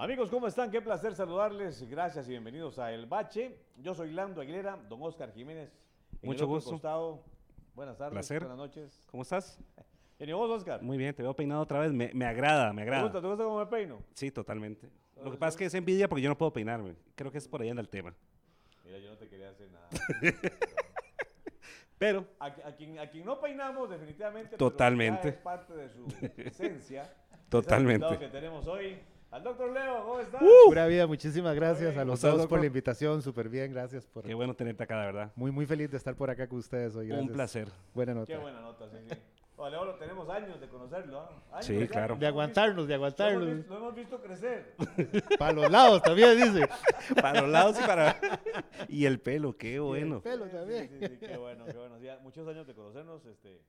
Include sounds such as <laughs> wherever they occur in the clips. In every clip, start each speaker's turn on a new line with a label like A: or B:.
A: Amigos, ¿cómo están? Qué placer saludarles. Gracias y bienvenidos a El Bache. Yo soy Lando Aguilera, don Oscar Jiménez. En
B: Mucho
A: el otro
B: gusto.
A: costado. Buenas tardes.
B: Placer.
A: Buenas noches.
B: ¿Cómo estás? <laughs>
A: ¿Y vos, Oscar?
B: Muy bien, te veo peinado otra vez. Me, me agrada, me
A: ¿Te gusta,
B: agrada.
A: ¿Te gusta cómo me peino?
B: Sí, totalmente. Lo que pasa es que es envidia porque yo no puedo peinarme. Creo que es por ahí anda el tema.
A: Mira, yo no te quería hacer nada. <laughs>
B: Pero,
A: A, a quien, a quien no peinamos, definitivamente.
B: Totalmente.
A: es parte de su esencia. <laughs>
B: Totalmente.
A: Que tenemos hoy. Al doctor Leo, ¿cómo estás?
C: Pura vida, muchísimas gracias a los
B: ¿Cómo estás,
C: dos por la invitación, súper bien, gracias por...
B: qué bueno tenerte acá, de verdad.
C: Muy, muy feliz de estar por acá con ustedes hoy, gracias.
B: Un placer.
C: Buena nota.
A: Qué buena nota, sí, sí. Bueno, Leo lo tenemos años de conocerlo. ¿ah? Años
B: Sí, claro.
C: De aguantarnos, de
A: Lo hemos,
C: aguantarnos.
A: visto, lo hemos visto crecer. <laughs>
C: Para los lados también, dice. <laughs>
B: Para los lados y para... <laughs> Y el pelo, qué
C: Y el
B: bueno.
C: pelo también.
A: Sí, sí, sí, qué bueno, qué bueno. Ya, muchos años de conocernos, este,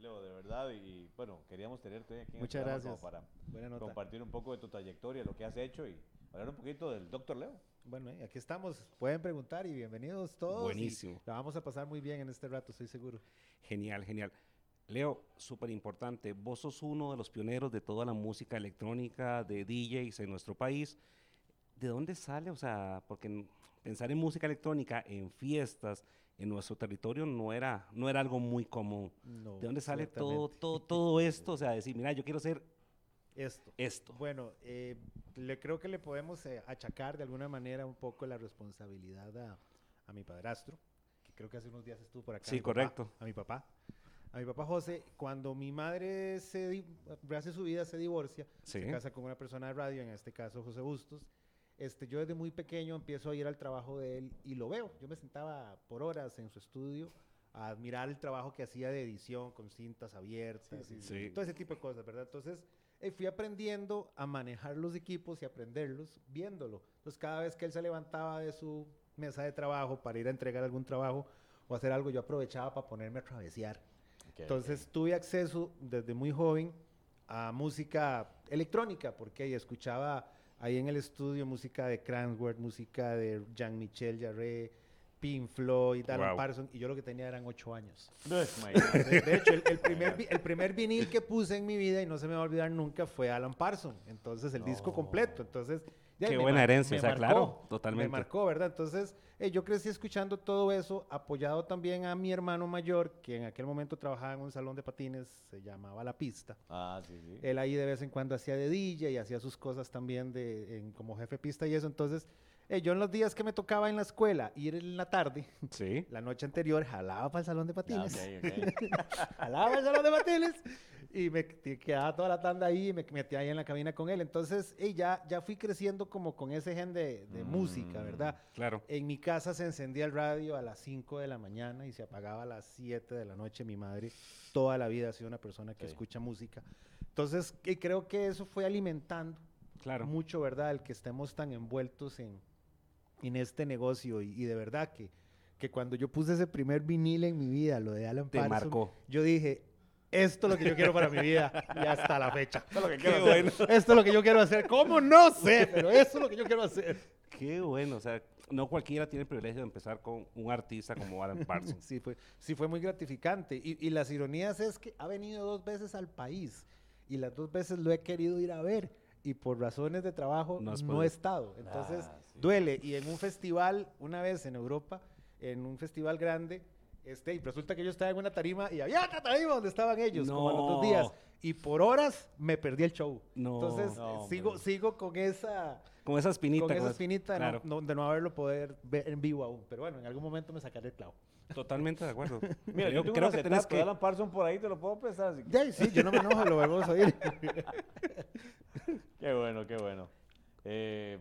A: Leo, de verdad. Y bueno, queríamos tenerte aquí en el
C: Muchas
A: programa como
C: gracias.
A: para
C: Buena nota.
A: compartir un poco de tu trayectoria, lo que has hecho y hablar un poquito del doctor Leo.
C: Bueno, eh, aquí estamos. Pueden preguntar y bienvenidos todos.
B: Buenísimo.
C: La vamos a pasar muy bien en este rato, estoy seguro.
B: Genial, genial. Leo, súper importante. Vos sos uno de los pioneros de toda la música electrónica, de DJs en nuestro país. ¿De dónde sale? O sea, porque en- pensar en música electrónica en fiestas en nuestro territorio no era, no era algo muy común.
C: No,
B: ¿De dónde sale todo, todo, todo esto? O sea, decir, mira, yo quiero hacer
C: Esto.
B: esto.
C: Bueno, eh, le creo que le podemos eh, achacar de alguna manera un poco la responsabilidad a, a mi padrastro, que creo que hace unos días estuvo por acá.
B: Sí,
C: papá,
B: correcto.
C: a mi papá. A mi papá José, cuando mi madre se hace su vida, se divorcia,
B: Sí.
C: se casa con una persona de radio, en este caso José Bustos. Este, yo desde muy pequeño empiezo a ir al trabajo de él y lo veo. Yo me sentaba por horas en su estudio a admirar el trabajo que hacía de edición con cintas abiertas y
B: sí.
C: todo ese tipo de cosas, ¿verdad? Entonces, eh, fui aprendiendo a manejar los equipos y aprenderlos viéndolo. Entonces, cada vez que él se levantaba de su mesa de trabajo para ir a entregar algún trabajo o hacer algo, yo aprovechaba para ponerme a travesear. Entonces tuve acceso desde muy joven a música electrónica, porque ahí escuchaba ahí en el estudio música de Cransworth, música de Jean-Michel Jarre, Pink Floyd, Alan
B: Wow.
C: Parsons, y yo lo que tenía eran ocho años.
A: No es.
C: De, de hecho, el, el primer, el primer vinil que puse en mi vida, y no se me va a olvidar nunca, fue Alan Parsons. Entonces, el disco completo. Entonces,
B: Qué buena herencia, o sea,
C: marcó,
B: claro, totalmente.
C: Me marcó, ¿verdad? Entonces, eh, yo crecí escuchando todo eso, apoyado también a mi hermano mayor, que en aquel momento trabajaba en un salón de patines, se llamaba La Pista.
A: Ah, sí, sí.
C: Él ahí de vez en cuando hacía de DJ y hacía sus cosas también de, en- como jefe pista y eso. Entonces, eh, yo en los días que me tocaba en la escuela ir en la tarde,
B: Sí. <laughs>
C: la noche anterior, jalaba para el salón de
A: Ah,
C: patines
A: ok, ok. <laughs>
C: jalaba el salón de patines y me quedaba toda la tanda ahí y me metía ahí en la cabina con él. Entonces, eh, ya, ya fui creciendo como con ese gen de, de música,
A: Mm.
C: ¿verdad?
B: Claro.
C: En mi casa se encendía el radio a las 5 de la mañana y se apagaba a las 7 de la noche. Mi madre toda la vida ha sido una persona que
A: Sí.
C: escucha música. Entonces, y creo que eso fue alimentando
B: Claro.
C: mucho, ¿verdad? El que estemos tan envueltos en, en este negocio y, y de verdad que, que cuando yo puse ese primer vinil en mi vida, lo de Alan
B: Te
C: Parsons,
B: marcó.
C: yo dije, esto es lo que yo quiero para mi vida y hasta la fecha.
A: Eso es lo que quiero hacer.
B: bueno. <laughs>
C: Esto es lo que yo quiero hacer. ¿Cómo? No sé, pero eso es lo que yo quiero hacer.
B: Qué bueno. O sea, no cualquiera tiene el privilegio de empezar con un artista como Alan Parsons.
C: Sí fue, sí fue muy gratificante. Y, y las ironías es que ha venido dos veces al país y las dos veces lo he querido ir a ver y por razones de trabajo
B: No has
C: no, he estado. Entonces
A: Ah, sí.
C: duele. Y en un festival, una vez en Europa, en un festival grande, este, y resulta que yo estaba en una tarima y había otra tarima donde estaban ellos, como a los dos días.
B: No.
C: Y por horas me perdí el show.
B: No.
C: Entonces
A: No,
C: sigo,
A: hombre.
C: sigo con esa...
B: Con esa espinita.
C: con esa
B: esa-
C: espinita de,
B: claro.
C: no, no- de no haberlo poder ver en vivo aún. Pero bueno, en algún momento me sacaré el clavo.
B: Totalmente de acuerdo. <laughs>
A: Mira,
B: Creo-
A: yo tengo
B: creo que tenés que...
A: Alan Parsons por ahí, te lo puedo prestar. si
C: sí, yo no me enojo, lo vamos a oír. <laughs>
A: Qué bueno, qué bueno. Eh,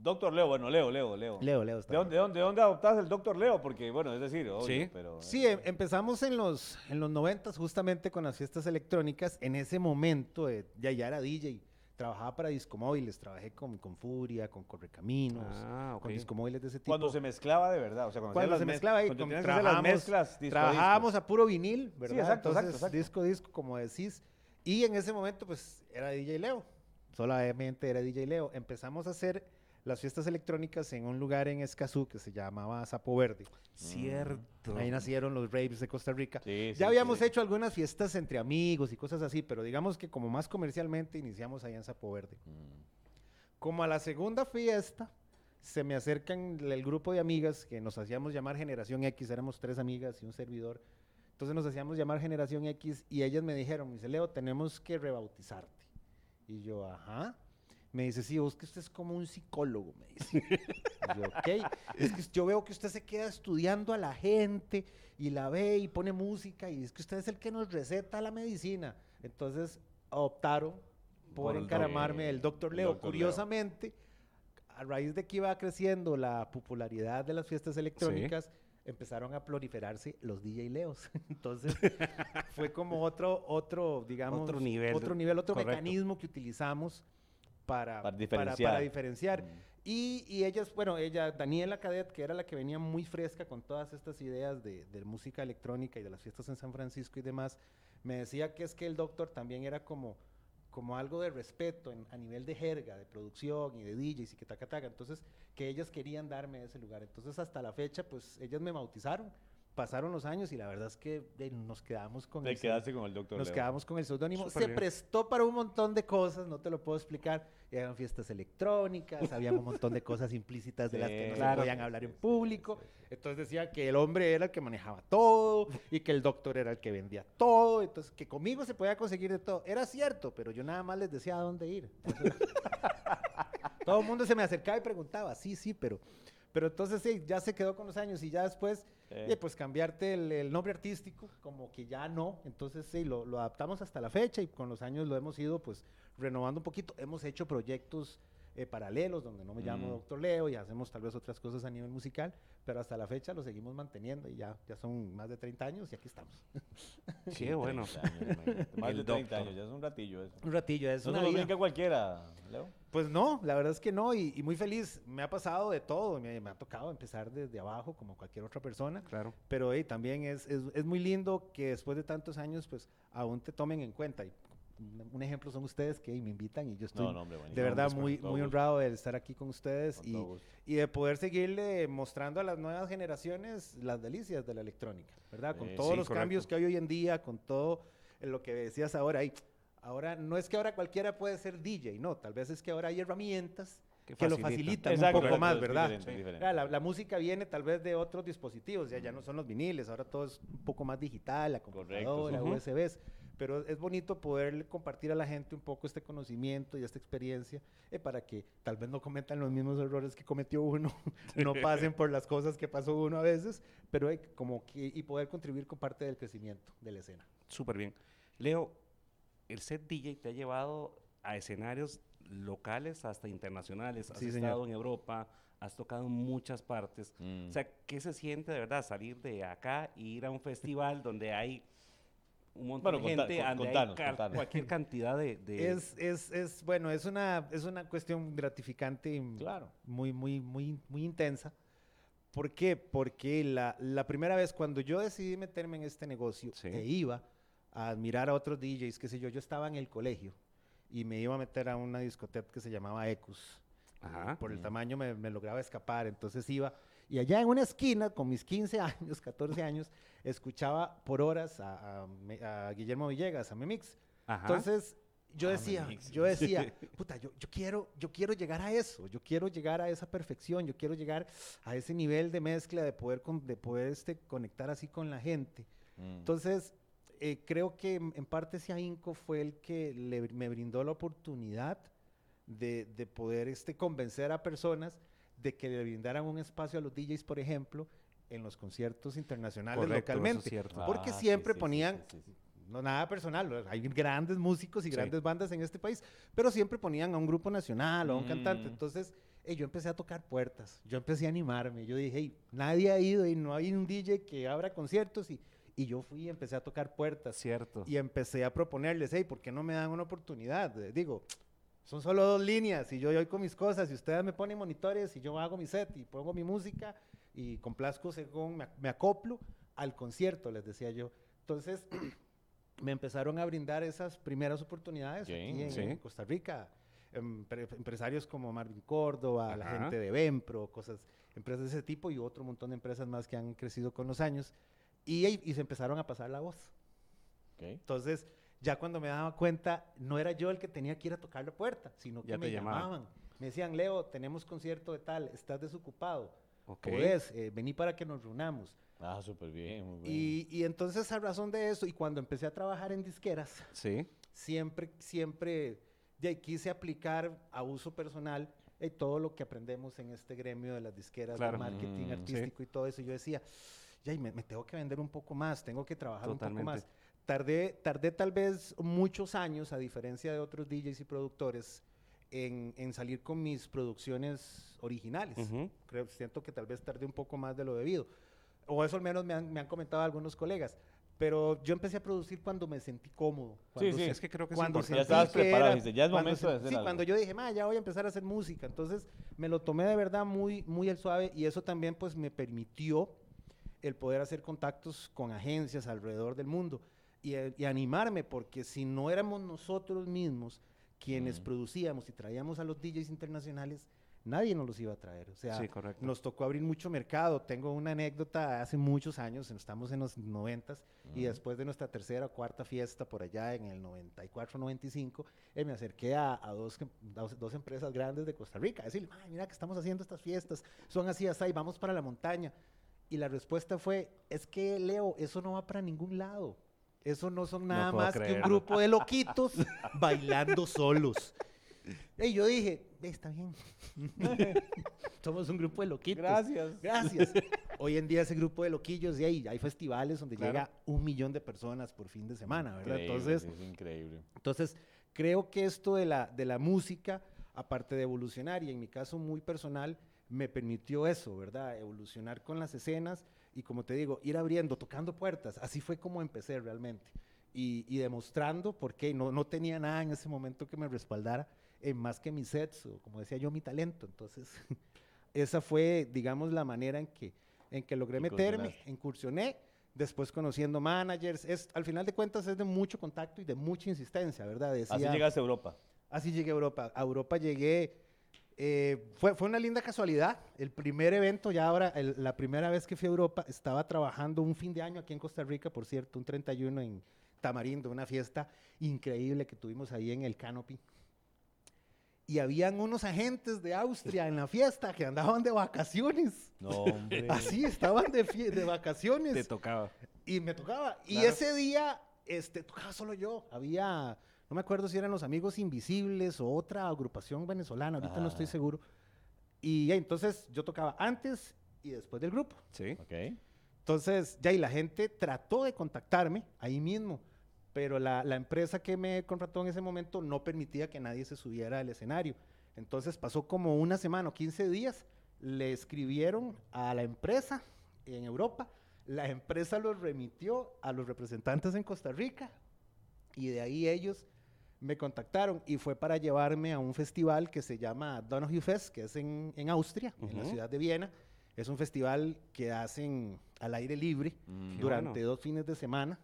A: doctor Leo, bueno, Leo, Leo, Leo.
C: Leo, Leo. está
A: ¿De dónde, de dónde, de dónde adoptaste el doctor Leo? Porque, bueno, es decir, obvio,
B: Sí.
A: pero...
C: Sí, em- empezamos en los, en los 90 justamente con las fiestas electrónicas. En ese momento eh, ya, ya era DJ. Trabajaba para discomóviles, trabajé con, con Furia, con Correcaminos,
B: Ah, ok.
C: con discomóviles de ese tipo.
A: Cuando se mezclaba de verdad, o sea, cuando,
C: se mezclaba ahí,
A: cuando
C: con-
A: hacer las
C: trabajamos-
A: mezclas, disco a disco.
C: Trabajábamos a puro vinil, ¿verdad?
A: exacto, exacto,
C: Entonces,
A: exacto.
C: disco, disco, como decís. Y en ese momento, pues, era DJ Leo. Solamente era DJ Leo. Empezamos a hacer las fiestas electrónicas en un lugar en Escazú que se llamaba Sapo Verde.
B: Cierto.
C: Ahí nacieron los raves de Costa Rica.
A: Sí, sí,
C: ya habíamos
A: sí.
C: hecho algunas fiestas entre amigos y cosas así, pero digamos que como más comercialmente iniciamos allá en Sapo Verde.
A: Mm.
C: Como a la segunda fiesta, se me acercan el grupo de amigas que nos hacíamos llamar Generación X, éramos tres amigas y un servidor. Entonces nos hacíamos llamar Generación X y ellas me dijeron, me dice, Leo, tenemos que rebautizarte. Y yo, ajá. Me dice, sí, vos que usted es como un psicólogo, me dice. <laughs> Y yo, ok. Es que yo veo que usted se queda estudiando a la gente y la ve y pone música y es que usted es el que nos receta la medicina. Entonces optaron por, encaramarme el doctor
A: el
C: Leo.
A: Dr. Leo.
C: Curiosamente, a raíz de que iba creciendo la popularidad de las fiestas electrónicas, empezaron a proliferarse los DJ Leos. <laughs> Entonces, <laughs> fue como otro, otro, digamos,
B: Otro nivel,
C: otro nivel, otro
B: correcto.
C: mecanismo que utilizamos para,
A: Para
C: para-
A: diferenciar.
C: para diferenciar.
A: Mm.
C: Y, y ellas, bueno, ella, Daniela Cadet, que era la que venía muy fresca con todas estas ideas de, de música electrónica y de las fiestas en San Francisco y demás, me decía que es que el doctor también era como, como algo de respeto a nivel de jerga, de producción y de DJs y que taca taca. Entonces, que ellas querían darme ese lugar. Entonces, hasta la fecha, pues ellas me bautizaron. Pasaron los años y la verdad es que eh, nos quedamos con
A: Te
C: el
A: quedaste con el doctor
C: nos
A: Leo.
C: quedamos con el seudónimo. Se
B: bien.
C: prestó para un montón de cosas, no te lo puedo explicar. Eran fiestas electrónicas, había un montón de cosas implícitas de las que no se podían hablar en público. Entonces decía que el hombre era el que manejaba todo y que el doctor era el que vendía todo. Entonces que conmigo se podía conseguir de todo. Era cierto, pero yo nada más les decía a dónde ir. Entonces, <laughs> todo el mundo se me acercaba y preguntaba, sí, sí, pero... Pero entonces sí, ya se quedó con los años y ya después. Y pues cambiarte el, el nombre artístico, como que ya no. Entonces sí, lo, lo adaptamos hasta la fecha y con los años lo hemos ido pues renovando un poquito. Hemos hecho proyectos eh, paralelos donde no me llamo
A: Mm.
C: Doctor Leo y hacemos tal vez otras cosas a nivel musical, pero hasta la fecha lo seguimos manteniendo y ya, ya son más de 30 años y aquí estamos. <laughs>
B: Qué bueno.
A: 30 años. Más
B: El
A: de 30
B: doctor.
A: años, ya es un ratillo eso.
C: Un ratillo, es
A: ¿No
C: una
A: se lo cualquiera, Leo?
C: Pues no, la verdad es que no, y, y muy feliz. Me ha pasado de todo, me, me ha tocado empezar desde abajo como cualquier otra persona.
B: Claro.
C: Pero hey, también es, es, es muy lindo que después de tantos años, pues aún te tomen en cuenta. Y un, ejemplo son ustedes que me invitan y yo estoy
A: No, no, hombre,
C: de verdad muy, muy honrado de estar aquí con ustedes
A: con
C: y, y de poder seguirle mostrando a las nuevas generaciones las delicias de la electrónica, ¿verdad? Con
A: Sí,
C: todos
B: sí,
C: los
B: correcto.
C: cambios que hay hoy en día, con todo lo que decías ahora. hey, ahora no es que ahora cualquiera puede ser DJ, no, tal vez es que ahora hay herramientas
B: Que
C: que, lo
B: facilitan.
C: facilitan un poco
A: correcto,
C: más, ¿verdad?
A: diferente, es diferente.
C: La, la música viene tal vez de otros dispositivos, ya, ya no son los viniles, ahora todo es un poco más digital, la computadora,
B: Ujú.
C: USBs, pero es bonito poder compartir a la gente un poco este conocimiento y esta experiencia eh, para que tal vez no cometan los mismos errores que cometió uno, <laughs> no pasen por las cosas que pasó uno a veces, pero eh, como que, y poder contribuir con parte del crecimiento de la escena.
B: Súper bien. Leo, el set DJ te ha llevado a escenarios locales hasta internacionales. Has
C: Sí, señor.
B: estado en Europa, has tocado en muchas partes.
A: Mm.
B: O sea, ¿qué se siente de verdad salir de acá e ir a un festival donde hay un montón
A: Bueno,
B: de
A: conta-
B: gente,
A: con-
B: donde hay
A: contanos,
B: car-
A: contanos.
B: cualquier cantidad de... de-
C: Es, es, es, bueno, es una, es una cuestión gratificante y
A: Claro.
C: muy, muy, muy, muy intensa. ¿Por qué? Porque la, la primera vez cuando yo decidí meterme en este negocio
B: Sí.
C: e iba a admirar a otros DJs, qué sé yo, yo estaba en el colegio y me iba a meter a una discoteca que se llamaba Ecus.
B: Ajá.
C: Por el
A: Mm.
C: tamaño me, me lograba escapar, entonces iba. Y allá en una esquina, con mis 15 <laughs> años, 14 años, escuchaba por horas a, a Me- a Guillermo Villegas, a Memix.
B: Ajá.
C: Entonces, yo decía, yo decía, <laughs> puta, yo, yo, quiero, yo quiero llegar a eso, yo quiero llegar a esa perfección, yo quiero llegar a ese nivel de mezcla, de poder, con- de poder este, conectar así con la gente.
A: Mm.
C: Entonces, eh, creo que en en parte ese ahínco fue el que le- me brindó la oportunidad de, de poder este, convencer a personas de que le brindaran un espacio a los DJs, por ejemplo, en los conciertos internacionales
B: Correcto, eso es
C: localmente. porque
A: Ah,
C: siempre
A: sí, sí,
C: ponían,
A: sí,
C: no nada personal, hay grandes músicos y grandes bandas en este país, pero siempre ponían a un grupo nacional o a un cantante.
A: Mm.
C: Entonces, eh, yo empecé a tocar puertas, yo empecé a animarme, yo dije, hey, nadie ha ido y no hay un DJ que abra conciertos y, y yo fui y empecé a tocar puertas
B: Cierto.
C: y empecé a proponerles, hey, ¿por qué no me dan una oportunidad? Eh, Digo, son solo dos líneas y yo voy con mis cosas y ustedes me ponen monitores y yo hago mi set y pongo mi música y complazco según me, ac- me acoplo al concierto, les decía yo. Entonces, <clears throat> me empezaron a brindar esas primeras oportunidades aquí en,
B: sí.
C: en Costa Rica. Empre- empresarios como Marvin Córdoba, la
B: Ajá.
C: gente de Vempro, cosas, empresas de ese tipo y otro montón de empresas más que han crecido con los años. Y, y se empezaron a pasar la voz. Entonces, ya cuando me daba cuenta, no era yo el que tenía que ir a tocar la puerta, sino que
B: Ya
C: me
B: llamaban.
C: llamaban. Me decían, Leo, tenemos concierto de tal, estás desocupado.
B: Ok.
C: Podés, eh, vení para que nos reunamos.
A: Ah, súper bien, muy bien.
C: Y, y entonces a razón de eso, y cuando empecé a trabajar en disqueras,
B: Sí.
C: siempre, siempre ya, quise aplicar a uso personal eh, todo lo que aprendemos en este gremio de las disqueras,
B: Claro.
C: de marketing
A: Mm, sí.
C: artístico y todo eso. Yo decía, ya, y me, me tengo que vender un poco más, tengo que trabajar un
B: Totalmente.
C: poco más. Tardé, tardé tal vez muchos años, a diferencia de otros DJs y productores, en, en salir con mis producciones originales.
B: Ujú.
C: Creo, siento que tal vez tardé un poco más de lo debido. O eso al menos me han, me han comentado algunos colegas. Pero yo empecé a producir cuando me sentí cómodo. cuando
A: sí.
C: se-
B: Es que creo que
C: cuando.
A: Ya estabas preparado,
C: era-
A: dijiste, ya es momento de hacer
C: Sí,
A: algo.
C: cuando yo dije, ma, ya voy a empezar a hacer música. Entonces me lo tomé de verdad muy, muy al suave y eso también pues me permitió el poder hacer contactos con agencias alrededor del mundo y, y animarme, porque si no éramos nosotros mismos quienes
A: Mm.
C: producíamos y traíamos a los DJs internacionales, nadie nos los iba a traer. O sea,
B: Sí,
C: nos tocó abrir mucho mercado. Tengo una anécdota hace muchos años, estamos en los noventas, y después de nuestra tercera o cuarta fiesta por allá en el 94, 95, eh, me acerqué a, a dos, dos, dos empresas grandes de Costa Rica, a decirle, "Ay, mira que estamos haciendo estas fiestas, son así, así, vamos para la montaña. Y la respuesta fue, es que Leo, eso no va para ningún lado. Eso no son nada más que un grupo de loquitos <laughs> bailando solos. Y yo dije, "Ve, está bien. <laughs> Somos un grupo de loquitos.
A: Gracias.
C: Gracias. Hoy en día ese grupo de loquillos, y hay, hay festivales donde
B: Claro.
C: llega un millón de personas por fin de semana, ¿verdad?
A: Increíble,
C: Entonces,
A: sí, es increíble.
C: entonces, creo que esto de la, de la música, aparte de evolucionar, y en mi caso muy personal, me permitió eso, ¿verdad? Evolucionar con las escenas y, como te digo, ir abriendo, tocando puertas. Así fue como empecé realmente. Y, y demostrando, porque no, no tenía nada en ese momento que me respaldara, eh, más que mis sets, o como decía yo, mi talento. Entonces, <laughs> esa fue, digamos, la manera en que, en que logré meterme, incursioné, después conociendo managers. Es, al final de cuentas es de mucho contacto y de mucha insistencia, ¿verdad?
A: Así
C: Decía-
A: llegaste a Europa.
C: Así llegué a Europa. A Europa llegué. Eh, fue, fue una linda casualidad. El primer evento, ya ahora, el- la primera vez que fui a Europa, estaba trabajando un fin de año aquí en Costa Rica, por cierto, un 31 en Tamarindo, una fiesta increíble que tuvimos ahí en el Canopy. Y habían unos agentes de Austria en la fiesta que andaban de vacaciones.
A: No, hombre. <laughs>
C: Así, estaban de, de vacaciones.
B: Te tocaba.
C: Y me tocaba. Y
B: Claro.
C: ese día, este, tocaba solo yo. Había, no me acuerdo si eran los Amigos Invisibles o otra agrupación venezolana, ahorita no estoy
A: Ah.
C: seguro. Y ya, entonces yo tocaba antes y después del grupo.
B: Sí.
A: Ok.
C: Entonces, ya, y la gente trató de contactarme ahí mismo, pero la, la empresa que me contrató en ese momento no permitía que nadie se subiera al escenario. Entonces pasó como una semana o 15 días, le escribieron a la empresa en Europa, la empresa los remitió a los representantes en Costa Rica y de ahí ellos me contactaron y fue para llevarme a un festival que se llama Donahue Fest, que es en, en Austria, en la ciudad de Viena. Es un festival que hacen al aire libre
A: Mm.
C: Durante
B: bueno.
C: dos fines de semana.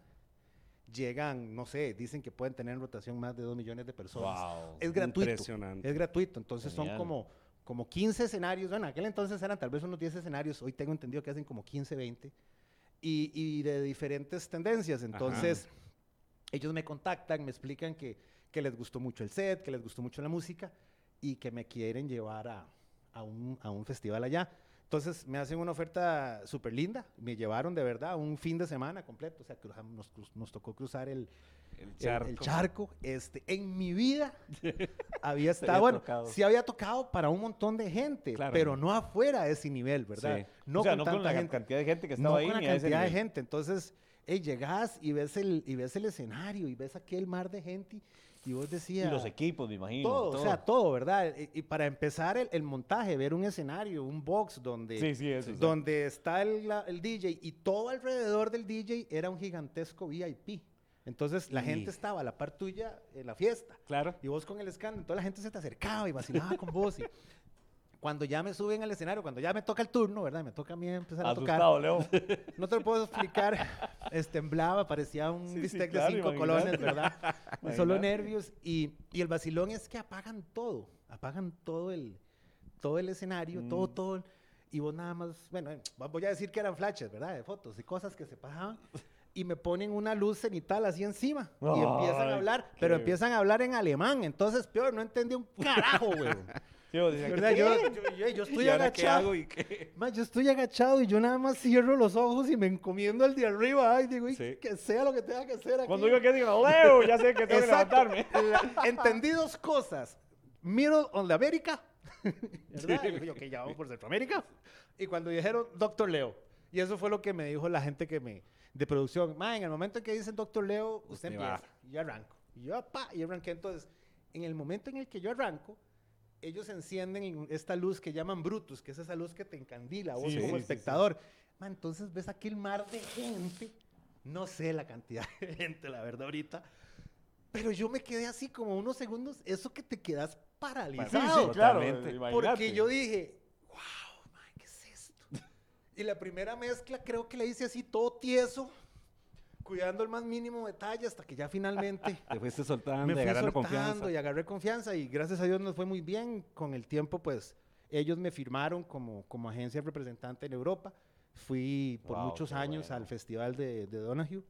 C: Llegan, no sé, dicen que pueden tener en rotación más de dos millones de personas.
A: Wow.
C: Es gratuito.
B: Impresionante.
C: Es gratuito, entonces
A: Genial.
C: son como, como 15 escenarios. Bueno, en aquel entonces eran tal vez unos 10 escenarios, hoy tengo entendido que hacen como 15, 20. Y, y de diferentes tendencias. Entonces, ellos me contactan, me explican que, que les gustó mucho el set, que les gustó mucho la música y que me quieren llevar a, a un, a un festival allá. Entonces me hacen una oferta súper linda, me llevaron de verdad un fin de semana completo, o sea, nos, nos tocó cruzar el,
B: El
C: el-
B: charco.
C: el charco. Este, en mi vida <laughs> había
B: había
C: estado, bueno,
B: tocado.
C: sí había tocado para un montón de gente,
B: Claro.
C: pero no afuera de ese nivel, ¿verdad?
B: Sí.
C: No
A: o sea,
C: con
A: no
C: tanta
A: con la
C: gente.
A: cantidad de gente que
C: No
A: estaba ahí.
C: con la cantidad de gente. Entonces, hey, llegás y ves, el, y ves el escenario y ves aquel mar de gente y vos decías...
A: Y los equipos, me imagino.
C: todo, o sea, todo, ¿verdad? Y, y para empezar el, el montaje, ver un escenario, un box donde,
A: Sí, sí, eso.
C: donde está el, la- el DJ y todo alrededor del DJ era un gigantesco VIP. Entonces la
B: Y-
C: gente estaba a la par tuya en la fiesta
B: Claro.
C: y vos con el escándalo, toda la gente se te acercaba y vacilaba con vos. Y cuando ya me suben al escenario, cuando ya me toca el turno, ¿verdad? Me toca a mí empezar a tocar.
A: Asustado, Leo.
C: No te lo puedo explicar. <laughs> Es temblaba, parecía un
A: Sí, sí,
C: bistec
A: claro,
C: de cinco
A: imagínate.
C: colones, ¿verdad? <laughs> Solo
A: Imagínate.
C: nervios. Y, y el vacilón es que apagan todo. Apagan todo el, todo el escenario, todo,
A: Mm.
C: todo. Y vos nada más, bueno, voy a decir que eran flashes, ¿verdad? De fotos y cosas que se pasaban. Y me ponen una luz cenital así encima. y empiezan a hablar, pero empiezan a hablar en alemán. Entonces, peor, no entendí un carajo, güey. Yo, <laughs> yo- yo- yo estoy
B: ¿Y ahora qué
C: agachado.
B: hago y qué?
C: Ma, yo estoy agachado y yo nada más cierro los ojos y me encomiendo al de arriba. Ay, digo, y
B: Sí.
C: que sea lo que tenga que hacer aquí.
A: Cuando digo que diga, Leo, ya sé que tengo que levantarme.
C: Entendí dos cosas. Middle on the América. <laughs> ¿Verdad? Y dije, ok, ya vamos por Centroamérica. Y cuando dijeron Doctor Leo. Y eso fue lo que me dijo la gente que me, de producción. Ma, en el momento en que dicen Doctor Leo, usted,
B: Usted
C: empieza.
B: va.
C: Yo arranco. Y yo, pa, y arranqué. Entonces, en el momento en el que yo arranco, ellos encienden en esta luz que llaman Brutus, que es esa luz que te encandila, vos
A: Sí,
C: como
A: sí, sí,
C: espectador. Ma, entonces ves aquel mar de gente. No sé la cantidad de <laughs> gente, la verdad, ahorita. Pero yo me quedé así como unos segundos, eso que te quedas
A: Sí,
C: paralizado.
A: sí, claro.
C: Porque yo dije, wow, man, ¿qué es esto? <laughs> Y la primera mezcla creo que la hice así todo tieso, cuidando el más mínimo detalle hasta que ya finalmente <laughs>
B: Te fuiste soltando,
C: me fui soltando
B: confianza.
C: y agarré confianza y gracias a Dios nos fue muy bien. Con el tiempo, pues, ellos me firmaron como, como agencia representante en Europa. Fui por
A: Wow,
C: muchos años
A: bueno.
C: al festival de, de Donahue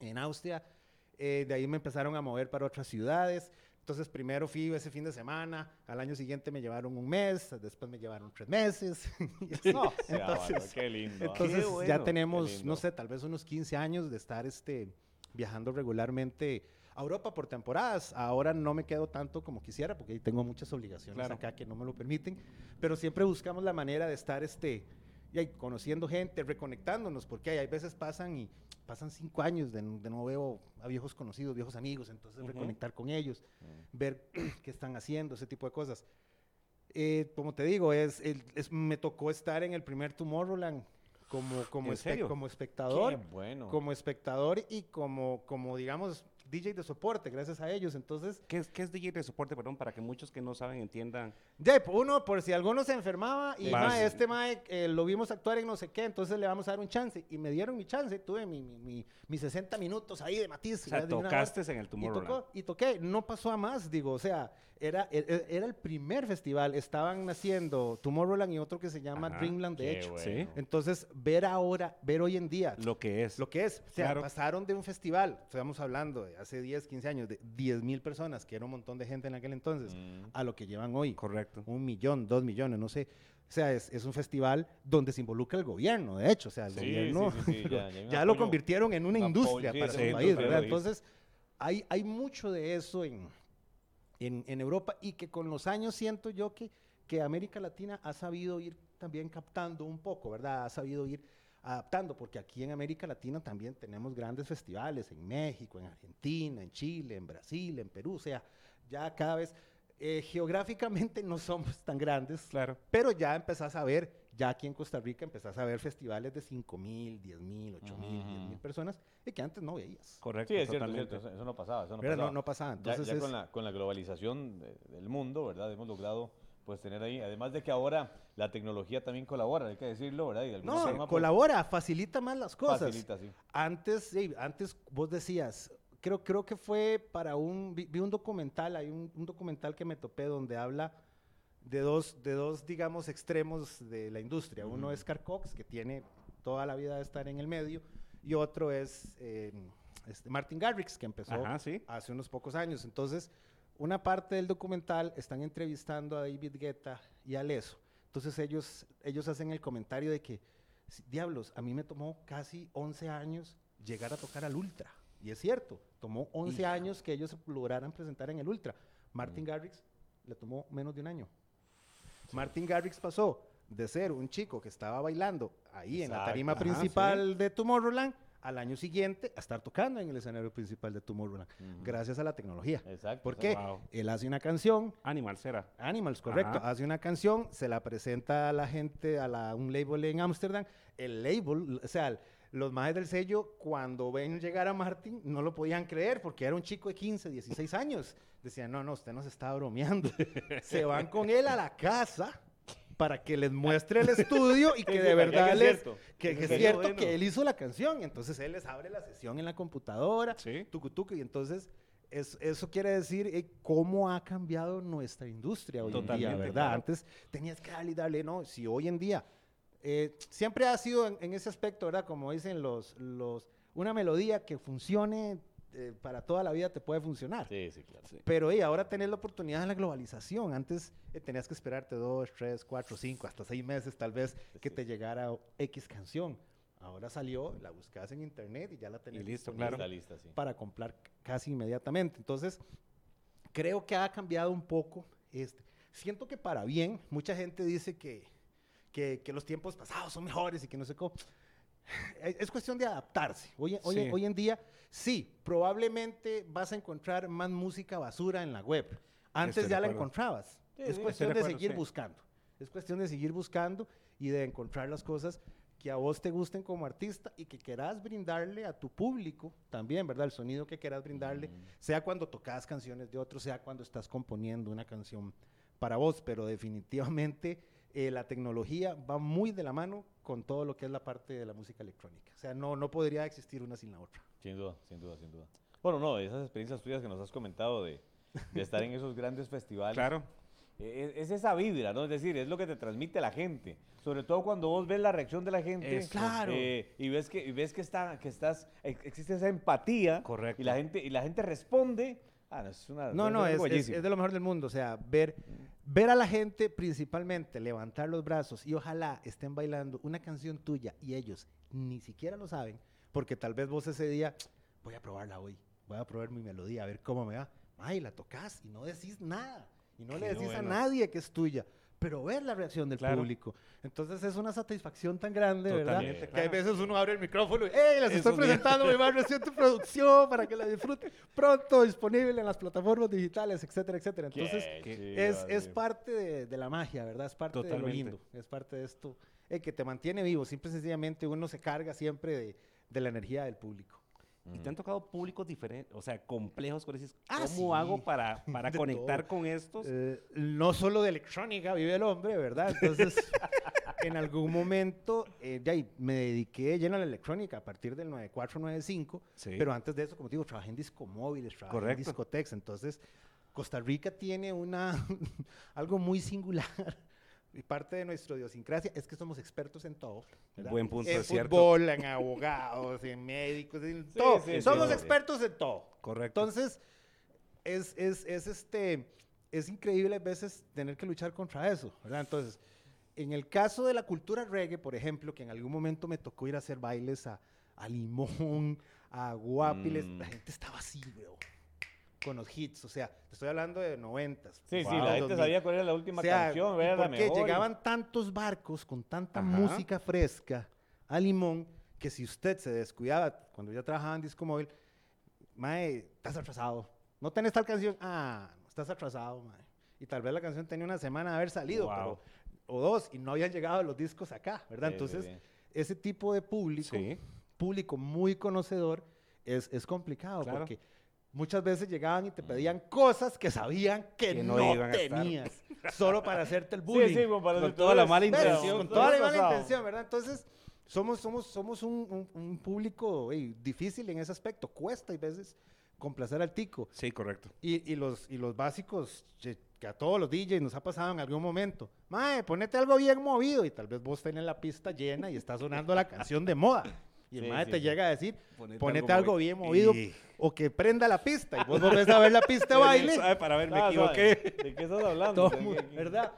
C: en Austria. Eh, de ahí me empezaron a mover para otras ciudades. Entonces, primero fui ese fin de semana, al año siguiente me llevaron un mes, después me llevaron tres meses. <laughs> así. <laughs>
A: No,
C: Entonces,
A: bárbaro, qué lindo. ¿ah?
C: entonces
B: bueno,
C: ya
B: qué
C: tenemos, no sé, tal vez unos 15 años de estar este, viajando regularmente a Europa por temporadas. Ahora no me quedo tanto como quisiera porque tengo muchas obligaciones
B: Claro.
C: acá que no me lo permiten, pero siempre buscamos la manera de estar este, y ahí, conociendo gente, reconectándonos, porque hay, hay veces pasan y pasan cinco años de, de no veo a viejos conocidos, viejos amigos, entonces
A: Ujú.
C: reconectar con ellos,
A: Mm.
C: ver <clears throat> qué están haciendo, ese tipo de cosas. Eh, como te digo, es, el- es- me tocó estar en el primer Tomorrowland como, como,
B: ¿En
C: espe- como espectador,
A: bueno.
C: como espectador y como, como, digamos, DJ de soporte, gracias a ellos. Entonces,
B: ¿Qué es, ¿Qué es DJ de soporte, perdón, para que muchos que no saben entiendan?
C: ya, uno, por si alguno se enfermaba y
B: Vas.
C: "Ma, este mae eh, lo vimos actuar en no sé qué, entonces le vamos a dar un chance. Y me dieron mi chance, tuve mi, mi, mi- mis 60 minutos ahí de matiz.
B: O sea, tocaste en el
C: Y,
B: Tomorrowland.
C: tocó, y toqué, no pasó a más, digo, o sea, era, e- e- era el primer festival, estaban haciendo Tomorrowland y otro que se llama
B: Ajá,
C: Dreamland, de hecho.
A: bueno.
B: Sí.
C: Entonces, ver ahora, ver hoy en día
B: Lo que es.
C: lo que es, o sea,
B: Claro.
C: pasaron de un festival, estamos hablando de hace 10, 15 años, de 10 mil personas, que era un montón de gente en aquel entonces,
A: Mm.
C: a lo que llevan hoy.
B: Correcto.
C: Un millón, dos millones, no sé. O sea, es, es un festival donde se involucra el gobierno, de hecho. O sea, el
A: Sí,
C: gobierno
A: sí, sí, sí, ya- ya <laughs>
C: ya lo convirtieron en una
A: un
C: industria
A: apoyo,
C: para
A: sí,
C: su
B: sí,
C: país, ¿verdad? Entonces, hay, hay mucho de eso en, en, en Europa y que con los años siento yo que, que América Latina ha sabido ir también captando un poco, ¿verdad? Ha sabido ir adaptando, porque aquí en América Latina también tenemos grandes festivales, en México, en Argentina, en Chile, en Brasil, en Perú, o sea, ya cada vez eh, geográficamente <laughs> no somos tan grandes,
B: Claro.
C: pero ya empezás a ver, ya aquí en Costa Rica empezás a ver festivales de 5 mil, 10 mil, 8 mil, 10 mil personas y que antes no veías.
B: Correcto.
A: Sí, es cierto, es
B: totalmente.
A: cierto, eso, eso no pasaba, eso no
C: ¿verdad?
A: pasaba.
C: No, no pasaba.
A: Ya-
C: Entonces
A: ya,
C: es-
A: con, la, con la globalización de- del mundo, ¿verdad? Hemos logrado pues tener ahí, además de que ahora la tecnología también colabora, hay que decirlo, ¿verdad? Y de
C: no,
A: forma, pues,
C: colabora, facilita más las cosas.
A: facilita, sí.
C: Antes, sí, antes vos decías, creo, creo que fue para un, vi, vi un documental, hay un, un documental que me topé donde habla de dos, de dos, digamos, extremos de la industria. Uno es Carl Cox, que tiene toda la vida de estar en el medio, y otro es eh, este, Martin Garrix, que empezó
B: Ajá, sí.
C: hace unos pocos años. Entonces, una parte del documental están entrevistando a David Guetta y a Leso. Entonces ellos, ellos hacen el comentario de que, "Sí, diablos, a mí me tomó casi 11 años llegar a tocar al Ultra. Y es cierto, tomó 11 años que ellos lograran presentar en el Ultra. Martin Garrix le tomó menos de un año. Martin Garrix pasó de ser un chico que estaba bailando ahí en la tarima
B: Ajá,
C: principal de Tomorrowland al año siguiente a estar tocando en el escenario principal de Tomorrowland, gracias a la tecnología.
A: Exacto.
C: ¿Por
A: exacto.
C: qué?
B: Wow.
C: Él hace una canción,
B: Animal Cera.
C: Animals, correcto,
B: Ajá.
C: hace una canción, se la presenta a la gente, a la, un label en Ámsterdam, el label, o sea, los majes del sello, cuando ven llegar a Martin, no lo podían creer, porque era un chico de 15, 16 años. Decían, no, no, usted nos está bromeando. <laughs> se van con él a la casa para que les muestre el <laughs> estudio y que de verdad
A: es
C: les,
A: cierto.
C: que, es cierto
B: bueno.
C: que él hizo la canción. Entonces él les abre la sesión en la computadora,
B: Sí.
C: tucu, tucu, y entonces es- eso quiere decir eh, cómo ha cambiado nuestra industria hoy en día,
B: Totalmente,
C: ¿verdad?
B: claro.
C: Antes tenías que darle y darle, no, si hoy en día eh, siempre ha sido en, en ese aspecto, ¿verdad? Como dicen los, los, una melodía que funcione eh, para toda la vida te puede funcionar.
A: Sí, sí, claro.
C: Pero hey, ahora tenés la oportunidad de la globalización. Antes eh, tenías que esperarte dos, tres, cuatro, cinco, hasta seis meses tal vez que
A: Sí.
C: te llegara X canción. Ahora salió, la buscas en internet y ya la tenés
B: listo,
C: disponible
B: claro.
A: Está lista, sí.
C: para comprar casi inmediatamente. Entonces, creo que ha cambiado un poco. Este. Siento que para bien, mucha gente dice que, que, que los tiempos pasados son mejores y que no sé cómo. <sighs> Es es cuestión de adaptarse. Hoy, hoy,
B: Sí.
C: hoy en día, sí, probablemente vas a encontrar más música basura en la web. Antes
B: Estoy
C: ya la encontrabas.
A: Sí,
C: es
A: sí,
C: cuestión de,
B: acuerdo,
C: seguir buscando. Es cuestión de seguir buscando y de encontrar las cosas que a vos te gusten como artista y que querás brindarle a tu público también, ¿verdad? El sonido que querás brindarle, sea cuando tocas canciones de otros, sea cuando estás componiendo una canción para vos, pero definitivamente eh, la tecnología va muy de la mano con todo lo que es la parte de la música electrónica. O sea, no, no podría existir una sin la otra.
A: Sin duda, sin duda, sin duda. Bueno, no, esas experiencias tuyas que nos has comentado de, de estar en esos grandes festivales.
B: Claro.
A: e- Es, es esa vibra, ¿no? Es decir, es lo que te transmite la gente. Sobre todo cuando vos ves la reacción de la gente.
B: Eso.
C: Claro.
A: eh, y ves que, y ves que, está, que estás, ex- existe esa empatía.
B: Correcto.
A: Y la gente, y la gente responde. Ah, no, es una.
C: No, no, es, de lo mejor del mundo. O sea, ver, ver a la gente principalmente levantar los brazos y ojalá estén bailando una canción tuya y ellos ni siquiera lo saben, porque tal vez vos ese día, voy a probarla hoy, voy a probar mi melodía, a ver cómo me va. Ay, la tocas y no decís nada. Y no le decís a nadie que es tuya. Pero ver la reacción del
B: Claro.
C: público. Entonces es una satisfacción tan grande, ¿verdad?
B: Totalmente,
C: Que
B: claro.
C: veces uno abre el micrófono y ¡Hey! Les estoy presentando mi más reciente producción para que la disfruten. Pronto disponible en las plataformas digitales, etcétera, etcétera. Entonces,
A: Qué
C: es, es parte de, de la magia, ¿verdad? Es parte de lo
B: Totalmente.
C: lindo. Es parte de esto eh, que te mantiene vivo. Simple y sencillamente uno se carga siempre de, de la energía del público.
B: Y te han tocado públicos diferentes, o sea, complejos, que dices,
C: Ah,
B: ¿cómo
C: sí.
B: hago para, para <laughs> conectar
C: todo.
B: con estos?
C: Eh, no solo de electrónica vive el hombre, ¿verdad? Entonces, <laughs> en algún momento eh, ya, y me dediqué lleno a la electrónica a partir del 94-95,
B: Sí.
C: pero antes de eso, como te digo, trabajé en discomóviles, trabajé en
B: Correcto.
C: discotecas, entonces Costa Rica tiene una <laughs> algo muy singular. Y parte de nuestra idiosincrasia es que somos expertos en todo. ¿verdad?
B: Buen punto,
C: en
B: es cierto.
C: fútbol, en abogados, en médicos, en todo.
A: sí, sí,
C: somos
A: sí.
C: expertos en todo.
B: Correcto.
C: Entonces, es, es, es, este, es increíble a veces tener que luchar contra eso, ¿verdad? Entonces, en el caso de la cultura reggae, por ejemplo, que en algún momento me tocó ir a hacer bailes a, a Limón, a Guapiles,
A: Mm.
C: la gente estaba así, weón, con los hits, o sea, te estoy hablando de noventas.
A: Sí, sí,
C: wow,
A: la gente
C: 2000.
A: sabía cuál era la última
C: O sea,
A: canción,
C: ¿y
A: era la mejor.
C: Llegaban tantos barcos con tanta
B: Ajá.
C: música fresca a Limón que si usted se descuidaba cuando yo trabajaba en Disco Móvil, mae, estás atrasado. No tenés tal canción. Ah, estás atrasado, mae. Y tal vez la canción tenía una semana de haber salido,
B: Wow.
C: pero, o dos, y no habían llegado los discos acá, ¿verdad?
A: Sí, sí,
C: Entonces,
A: sí.
C: ese tipo de público,
B: Sí.
C: público muy conocedor, es, es complicado
B: Claro.
C: porque muchas veces llegaban y te pedían cosas que sabían que,
B: Que
C: no,
B: no iban a
C: tenías, <laughs> solo para hacerte el
A: Sí,
C: bullying.
A: sí, como para
B: Con toda la
A: tú
B: mala intención,
C: Con toda la mala intención, ¿verdad? Entonces, somos, somos, somos un, un- un público ey, difícil en ese aspecto. Cuesta, y veces, complacer al tico.
B: Sí, correcto.
C: Y, y los, y los básicos que a todos los DJs nos ha pasado en algún momento. Mae, ponete algo bien movido. Y tal vez vos tenés la pista llena y está sonando la canción de moda. Y el
A: Sí,
C: te llega a decir,
B: Ponete
C: ponete,
B: algo
C: bien movido.
B: Y-
C: O que prenda la pista. Y vos <laughs> volvés a ver la pista de baile.
B: ¿Sabe? Para ver, me
A: Ah,
B: equivoqué.
A: ¿sabe? <laughs> ¿De qué estás hablando?
C: Todo
A: ¿De
C: mu-
A: qué- qué-
C: ¿Verdad?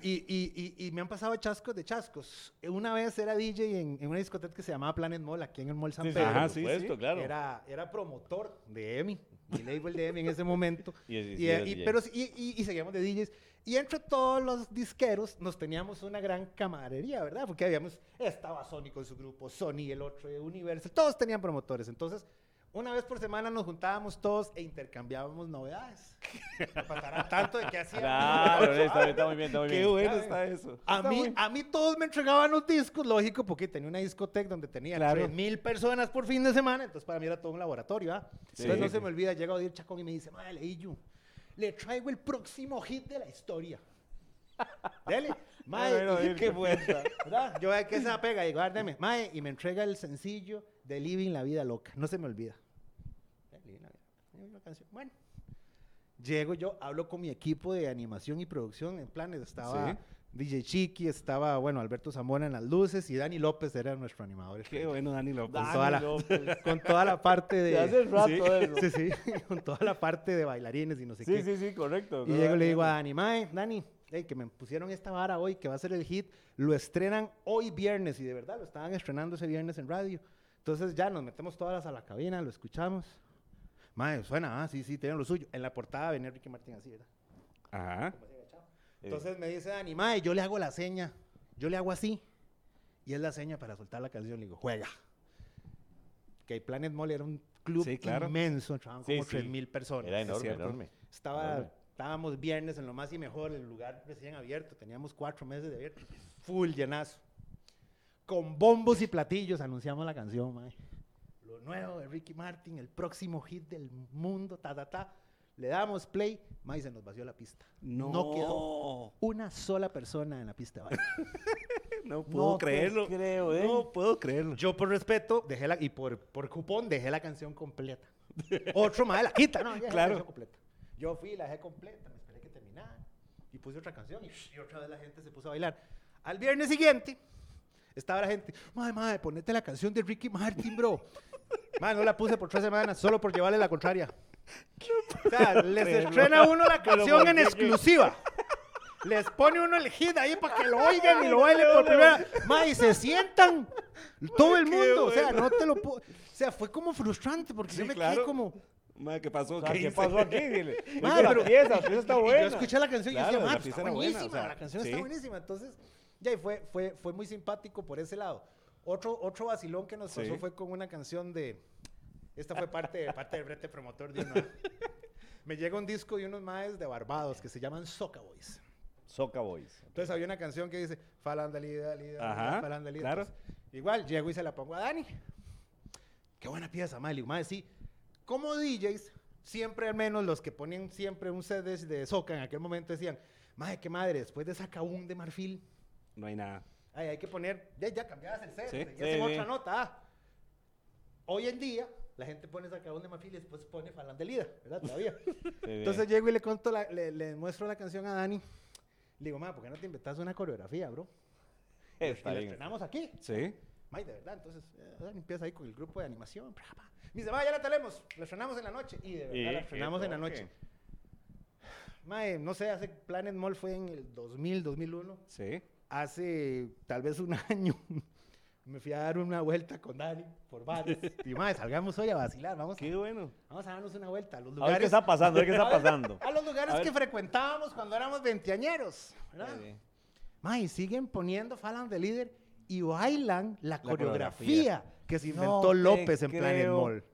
C: Y, y, y, me han pasado chascos de chascos. Una vez era DJ en, en una discoteca que se llamaba Planet Mall, aquí en el Mall San Pedro.
B: Ajá, sí,
A: supuesto, claro.
C: Era, era promotor de EMI, mi label de EMI en ese momento. <laughs> Pero, y, y- y seguíamos de DJs. Y entre todos los disqueros nos teníamos una gran camaradería, ¿verdad? Porque habíamos, estaba Sony con su grupo, Sony, el otro de Universal, todos tenían promotores. Entonces, una vez por semana nos juntábamos todos e intercambiábamos novedades. <laughs> Pasará tanto de que hacíamos.
A: Claro, está, está muy bien, está muy
B: Qué
A: bien.
B: bueno
C: Ya,
B: está eso.
C: A
A: Está
C: mí,
A: muy-
C: a mí todos me entregaban los discos, lógico, porque tenía una discoteca donde tenía
B: Claro.
C: mil personas por fin de semana, entonces para mí era todo un laboratorio, ¿ah? Entonces no
B: Sí.
C: se me olvida, llega Odir Chacón y me dice, madre, leí yo, le traigo el próximo hit de la historia. <laughs> Dele, mae, y-
A: Odir, qué.
C: ¿verdad? Yo, ¿qué se pega? Y guárdeme, mae, y me entrega el sencillo de Living la Vida Loca, no se me olvida. Eh, Living la Vida Loca, una canción. Bueno, llego yo, hablo con mi equipo de animación y producción en planes. Estaba
B: Sí.
C: DJ Chiqui, estaba, bueno, Alberto Zamora en las luces y Dani López era nuestro animador.
B: Qué bueno, Dani López.
C: Con toda la- <laughs> Con toda la parte de...
A: Hace rato eso.
C: Sí, sí, <laughs> con toda la parte de bailarines y no sé
A: Sí,
C: qué.
A: sí, sí, correcto.
C: Y llego y le digo a Dani, mae, Dani, hey, que me pusieron esta vara hoy, que va a ser el hit, lo estrenan hoy viernes, y de verdad lo estaban estrenando ese viernes en radio. Entonces ya nos metemos todas a la cabina, lo escuchamos. Mae, suena, ah, sí, sí, tienen lo suyo. En la portada venía Ricky Martín así, ¿verdad?
B: Ajá.
C: Entonces me dice Dani, mae, yo le hago la seña, yo le hago así, y es la seña para soltar la canción. Le digo, juega. Que Planet Mall era un club
B: Sí, claro.
C: inmenso, entraban
A: Sí,
C: como
A: sí.
C: 3.000 personas.
A: Era enorme,
B: cierto.
A: enorme.
C: Estaba,
A: Enorme.
C: estábamos viernes en lo más y mejor, el lugar recién abierto, teníamos cuatro meses de abierto, full llenazo. Con bombos y platillos anunciamos la canción, mae. Lo nuevo de Ricky Martin, el próximo hit del mundo, ta, ta, ta. Le damos play, mae, se nos vació la pista.
B: No.
C: quedó una sola persona en la pista de baile. <laughs>
B: No puedo
A: No
B: creerlo.
A: creo, ¿eh?
B: No puedo creerlo.
C: Yo por respeto dejé la, y por, por cupón dejé la canción completa. Otro mae la quita, no,
B: Claro.
C: la canción completa. Yo fui, la dejé completa, me esperé que terminara y puse otra canción y, y otra vez la gente se puso a bailar. Al viernes siguiente estaba la gente, madre, madre, ponete la canción de Ricky Martin, bro. <laughs> Madre, no la puse por tres semanas solo por llevarle la contraria. O sea, les estrena uno la canción en exclusiva. Les pone uno el hit ahí para que lo <laughs> oigan y lo bailen por primera. Ma, y se sientan todo el mundo. O sea, no te lo puedo. O sea, fue como frustrante porque yo me quedé como.
B: Madre, ¿qué pasó?
A: ¿Qué pasó aquí? <laughs> Dile.
C: Ma,
A: Oye, la
C: pero-
A: pieza, la pieza está buena.
C: Yo escuché la canción y
B: Claro,
C: decía,
B: pieza
C: está buenísima. la canción está buenísima. Entonces, ya, y fue, fue, fue muy simpático por ese lado. Otro, otro vacilón que nos pasó
B: Sí.
C: fue con una canción de. Esta fue parte, <laughs> parte del brete promotor de uno. Me llega un disco de unos maes de Barbados que se llaman Soca Boys.
A: Soca Boys.
C: Entonces había una canción que dice Falandalida, lida, falandalida.
B: claro.
C: Entonces, igual llego y se la pongo a Dani. Qué buena pieza, Mali. Mae, sí. Como DJs, siempre al menos los que ponían siempre un set de, de soca en aquel momento decían, Mae, qué madre, después de Sacaún de Marfil,
B: No hay nada.
C: ay, hay que poner, ya, ya cambiabas el set,
B: Sí,
C: y
A: sí,
C: hacen
A: sí.
C: otra nota. ah. Hoy en día, la gente pone Sacaún de Marfil y después pone Falandelida, ¿verdad? Todavía. <laughs> Entonces llego y le conto, la- le, le muestro la canción a Dani. Le digo, ma, ¿por qué no te inventas una coreografía, bro? Y
A: Está
C: la
A: bien.
C: estrenamos aquí.
B: Sí.
C: May, de verdad, entonces eh, Dani empieza ahí con el grupo de animación. pra, pa. Me dice, ma, ya la tenemos, la estrenamos en la noche. Y de verdad,
A: Y
C: la estrenamos en la noche. Mae, no sé, hace Planet Mall fue en el 2000, 2001.
B: Sí.
C: Hace tal vez un <laughs> año me fui a dar una vuelta con Dani por bares. <laughs> y mae, salgamos hoy a vacilar, vamos,
B: Qué bueno.
C: vamos a darnos una vuelta a los
A: A ver
C: lugares.
A: qué está pasando, a ver qué está <laughs>
C: A
A: pasando.
C: A los lugares
A: A
C: que frecuentábamos cuando éramos veinteañeros. ¿verdad?
A: Sí,
C: siguen poniendo Falan de líder y bailan la,
B: La coreografía.
C: coreografía que se
A: No
C: inventó
A: te
C: López en Planet
A: creo.
C: Mall.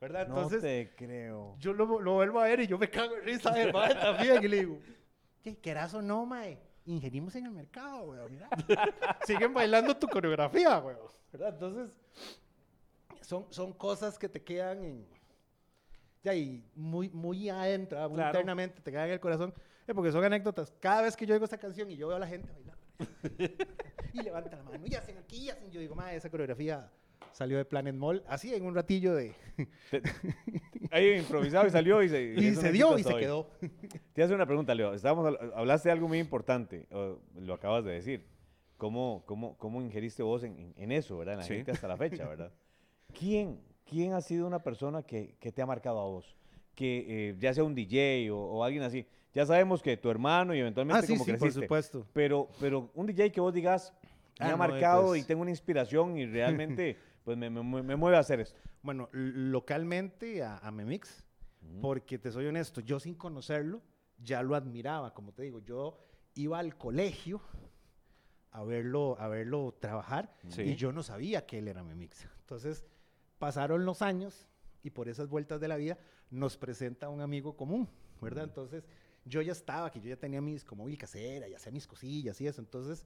C: ¿Verdad?
A: No
C: Entonces,
A: te creo.
C: yo lo, lo vuelvo a ver y yo me cago en risa de mae también. Y le digo, ¿qué querás o no, mae? Ingerimos en el mercado, weón. Mira. <laughs> Siguen bailando tu coreografía, weón. ¿Verdad? Entonces, son, son cosas que te quedan en. Ya, y muy, muy adentro, muy
B: Claro.
C: internamente te quedan en el corazón. eh, porque son anécdotas. Cada vez que yo oigo esta canción y yo veo a la gente bailar. <laughs> y levanta la mano y hacen aquí, y hacen. Yo digo, mae, esa coreografía salió de Planet Mall. Así en un ratillo de.
A: Ahí improvisado y salió y se, <laughs>
C: Y se dio y se quedó.
A: Te hace una pregunta, Leo. Estábamos, habl- hablaste de algo muy importante, lo acabas de decir. ¿Cómo, cómo, cómo ingeriste vos en, en- eso, verdad? En la
B: Sí.
A: gente hasta la fecha, ¿verdad? <laughs> ¿Quién, quién ha sido una persona que, que te ha marcado a vos? Que eh, ya sea un DJ o, o alguien así. Ya sabemos que tu hermano y eventualmente
C: Ah, sí,
A: como
C: sí, por
A: creciste.
C: supuesto.
A: Pero, pero un DJ que vos digas, me
C: Ah,
A: ha
C: no,
A: marcado
C: pues.
A: y tengo una inspiración y realmente <laughs> pues me, me, me mueve a hacer esto.
C: Bueno, localmente a, a Memix, porque te soy honesto, yo sin conocerlo ya lo admiraba, como te digo, yo iba al colegio a verlo, a verlo trabajar
B: Sí.
C: y yo no sabía que él era Memix. Entonces, pasaron los años y por esas vueltas de la vida nos presenta un amigo común, ¿verdad? Entonces, yo ya estaba, que yo ya tenía mi discomóvil casera, ya hacía mis cosillas y eso, entonces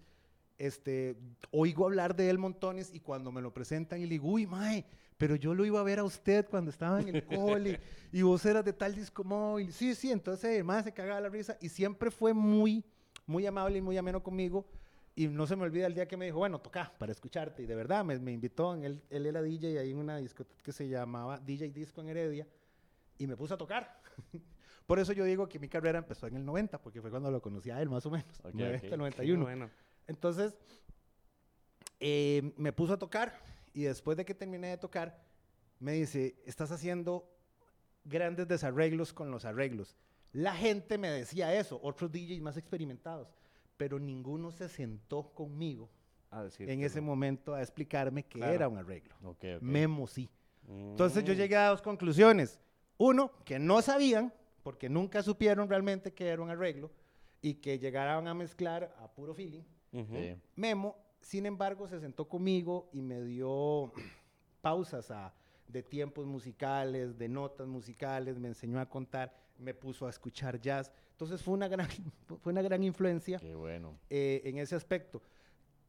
C: este, oigo hablar de él montones y cuando me lo presentan y le digo, uy, mae, pero yo lo iba a ver a usted cuando estaba en el <laughs> cole y vos eras de tal disco móvil. Sí, sí, entonces el mae se cagaba la risa y siempre fue muy, muy amable y muy ameno conmigo. Y no se me olvida el día que me dijo, bueno, toca para escucharte. Y de verdad me, me invitó, en él, él era DJ ahí en una discoteca que se llamaba DJ Disco en Heredia y me puso a tocar. <laughs> Por eso yo digo que mi carrera empezó en el 90, porque fue cuando lo conocí a él, más o menos.
A: Ok,
C: 90,
A: ok.
B: Qué
C: 91.
B: bueno.
C: Entonces, eh, me puso a tocar y después de que terminé de tocar, me dice, estás haciendo grandes desarreglos con los arreglos. La gente me decía eso, otros DJs más experimentados, pero ninguno se sentó conmigo
B: A decir
C: en ese
B: no.
C: momento a explicarme que
B: Claro.
C: era un arreglo.
A: Ok, ok.
C: Memo sí. Entonces yo
B: Mm.
C: llegué a dos conclusiones. Uno, que no sabían, porque nunca supieron realmente que era un arreglo, y que llegaran a mezclar a puro feeling.
A: Sí.
C: Memo, sin embargo, se sentó conmigo y me dio <clears throat> pausas a- de tiempos musicales, de notas musicales, me enseñó a contar, me puso a escuchar jazz. Entonces fue una gran, <laughs> fue una gran influencia
A: Qué bueno.
C: eh, en ese aspecto.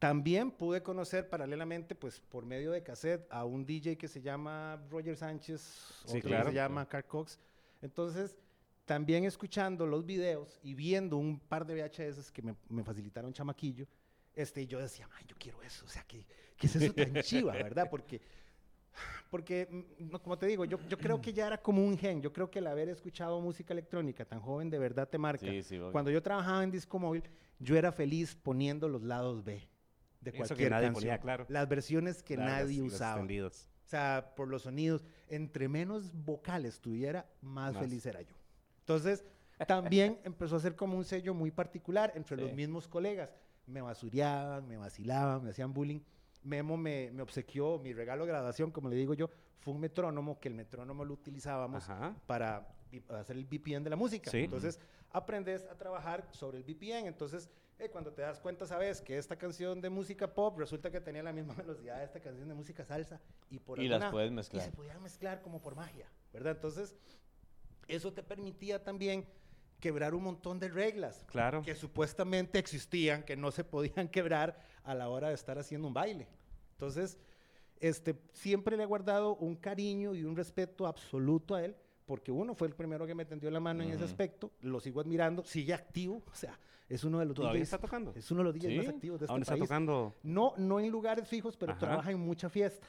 C: También pude conocer paralelamente, pues por medio de cassette, a un DJ que se llama Roger Sánchez,
B: Sí,
C: otro que
B: claro.
C: se llama Carl Cox. Entonces, también escuchando los videos y viendo un par de VHS que me, me facilitaron chamaquillo, este, yo decía, "Mae, yo quiero eso, o sea, ¿qué, qué es eso tan chiva, verdad? Porque, porque mm, no, como te digo, yo, yo creo que ya era como un gen, yo creo que el haber escuchado música electrónica tan joven de verdad te marca.
A: Sí, sí.
C: Cuando yo trabajaba en disco móvil, yo era feliz poniendo los lados B de
B: Eso
C: cualquier
B: que nadie
C: canción.
B: ponía, claro.
C: Las versiones que
B: Largas
C: nadie
B: y las
C: usaba.
B: extendidas.
C: O sea, por los sonidos, entre menos vocales tuviera, más,
B: Más.
C: feliz era yo. Entonces, también empezó a ser como un sello muy particular entre los
A: Sí.
C: mismos colegas. Me basureaban, me vacilaban, me hacían bullying. Memo me, me obsequió, mi regalo de graduación, como le digo yo, fue un metrónomo, que el metrónomo lo utilizábamos
B: Ajá.
C: para hacer el VPN de la música.
B: Sí.
C: Entonces, aprendes a trabajar sobre el VPN. Entonces, eh, cuando te das cuenta, sabes que esta canción de música pop resulta que tenía la misma <laughs> velocidad de esta canción de música salsa y por
A: Y las
C: alguna-
A: puedes
C: y
A: mezclar.
C: se podían mezclar como por magia, ¿verdad? Entonces, eso te permitía también quebrar un montón de reglas
B: Claro.
C: que supuestamente existían, que no se podían <laughs> quebrar a la hora de estar haciendo un baile. Entonces, este, siempre le he guardado un cariño y un respeto absoluto a él, porque uno fue el primero que me tendió la mano en ese aspecto, lo sigo admirando, sigue activo, <laughs> o sea, es uno de los
B: ¿Todavía
C: DJs,
B: está tocando?
C: es uno de los DJs más
A: ¿Sí?
C: activos de
B: ¿A
C: este
B: dónde está
C: país.
B: tocando?
C: No, no en lugares fijos, pero
B: Ajá.
C: trabaja en mucha fiesta.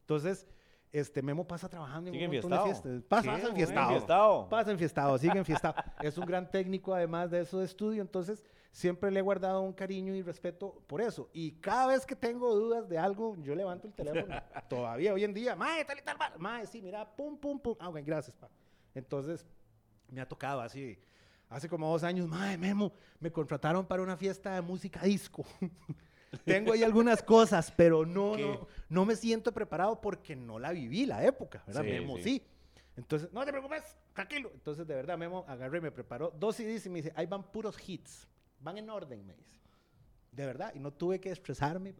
C: Entonces, este Memo pasa trabajando en un montón de fiestas. Pasa, pasa enfiestado.
A: Enfiestado.
C: Pasa enfiestado, sigue enfiestado. <laughs> es un gran técnico además de eso de estudio, entonces siempre le he guardado un cariño y respeto por eso. Y cada vez que tengo dudas de algo, yo levanto el teléfono. <laughs> Todavía hoy en día, mae, tal y tal, va". mae, sí, mira, pum, pum, pum. Ah, ok, gracias, pa. Entonces, me ha tocado así, hace como dos años, mae, Memo, me contrataron para una fiesta de música disco. <laughs> Tengo ahí algunas cosas, pero no, no, no me siento preparado porque no la viví la época, ¿verdad?
A: Sí,
C: Memo
A: sí.
C: sí. Entonces, no te preocupes, tranquilo. Entonces, de verdad, Memo agarré, me preparó dos CDs y me dice, ahí van puros hits. Van en orden, me dice. De verdad, y no tuve que estresarme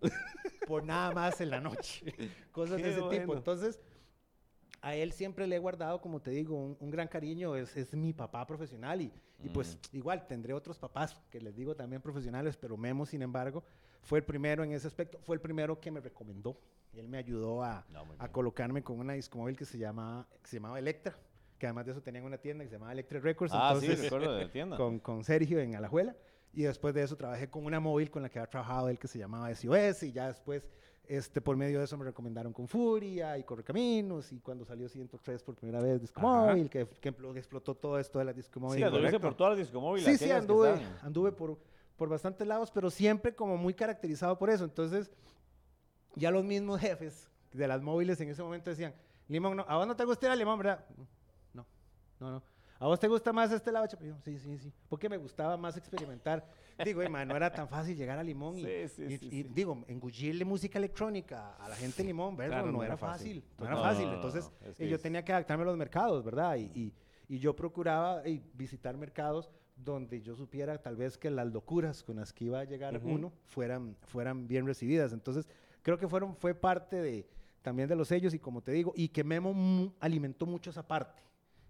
C: por nada más en la noche. <laughs> Cosas
B: Qué
C: de ese tipo.
B: bueno.
C: Entonces, a él siempre le he guardado, como te digo, un, un gran cariño. Es, es mi papá profesional y, y pues igual tendré otros papás que les digo también profesionales, pero Memo, sin embargo, fue el primero en ese aspecto. Fue el primero que me recomendó. Él me ayudó a,
A: No,
C: a colocarme con una discomóvil que se, llama, que se llamaba Electra, que además de eso tenían una tienda que se llamaba Electra Records.
A: Ah, sí,
C: entonces,
A: recuerdo de la tienda. <laughs>
C: con, con Sergio en Alajuela. Y después de eso trabajé con una móvil con la que había trabajado él que se llamaba SOS. Y ya después, este, por medio de eso, me recomendaron con Furia y Correcaminos. Y cuando salió 103 por primera vez, Disco
B: Ajá.
C: Móvil, que, que explo- explotó todo esto de la Disco Móvil.
A: Sí, anduviste por todas las discomóviles.
C: Sí, sí, anduve, anduve por, por bastantes lados, pero siempre como muy caracterizado por eso. Entonces, ya los mismos <laughs> jefes de las móviles en ese momento decían, Limón, no, ¿a vos no te gusta ir a Limón, verdad? No, no, no. ¿A vos te gusta más este lado? Chapo?" Y yo, sí, sí, sí. Porque me gustaba más experimentar. Digo, "Ey, man, no era tan fácil llegar a Limón y,
A: Sí, sí,
C: y-
A: sí,
C: y digo, engullirle música electrónica a la gente de Limón, ¿verdad?
B: Claro,
C: no,
B: no
C: era
B: era
C: fácil.
B: fácil.
C: No era
A: No,
C: fácil.
A: no, no,
C: Entonces,
A: es que
C: yo
A: es-
C: tenía que adaptarme a los mercados, ¿verdad? Y, y- yo procuraba visitar mercados donde yo supiera tal vez que las locuras con las que iba a llegar uno fueran, fueran bien recibidas. Entonces, creo que fueron, fue parte de, también de los sellos y como te digo, y que Memo alimentó mucho esa parte.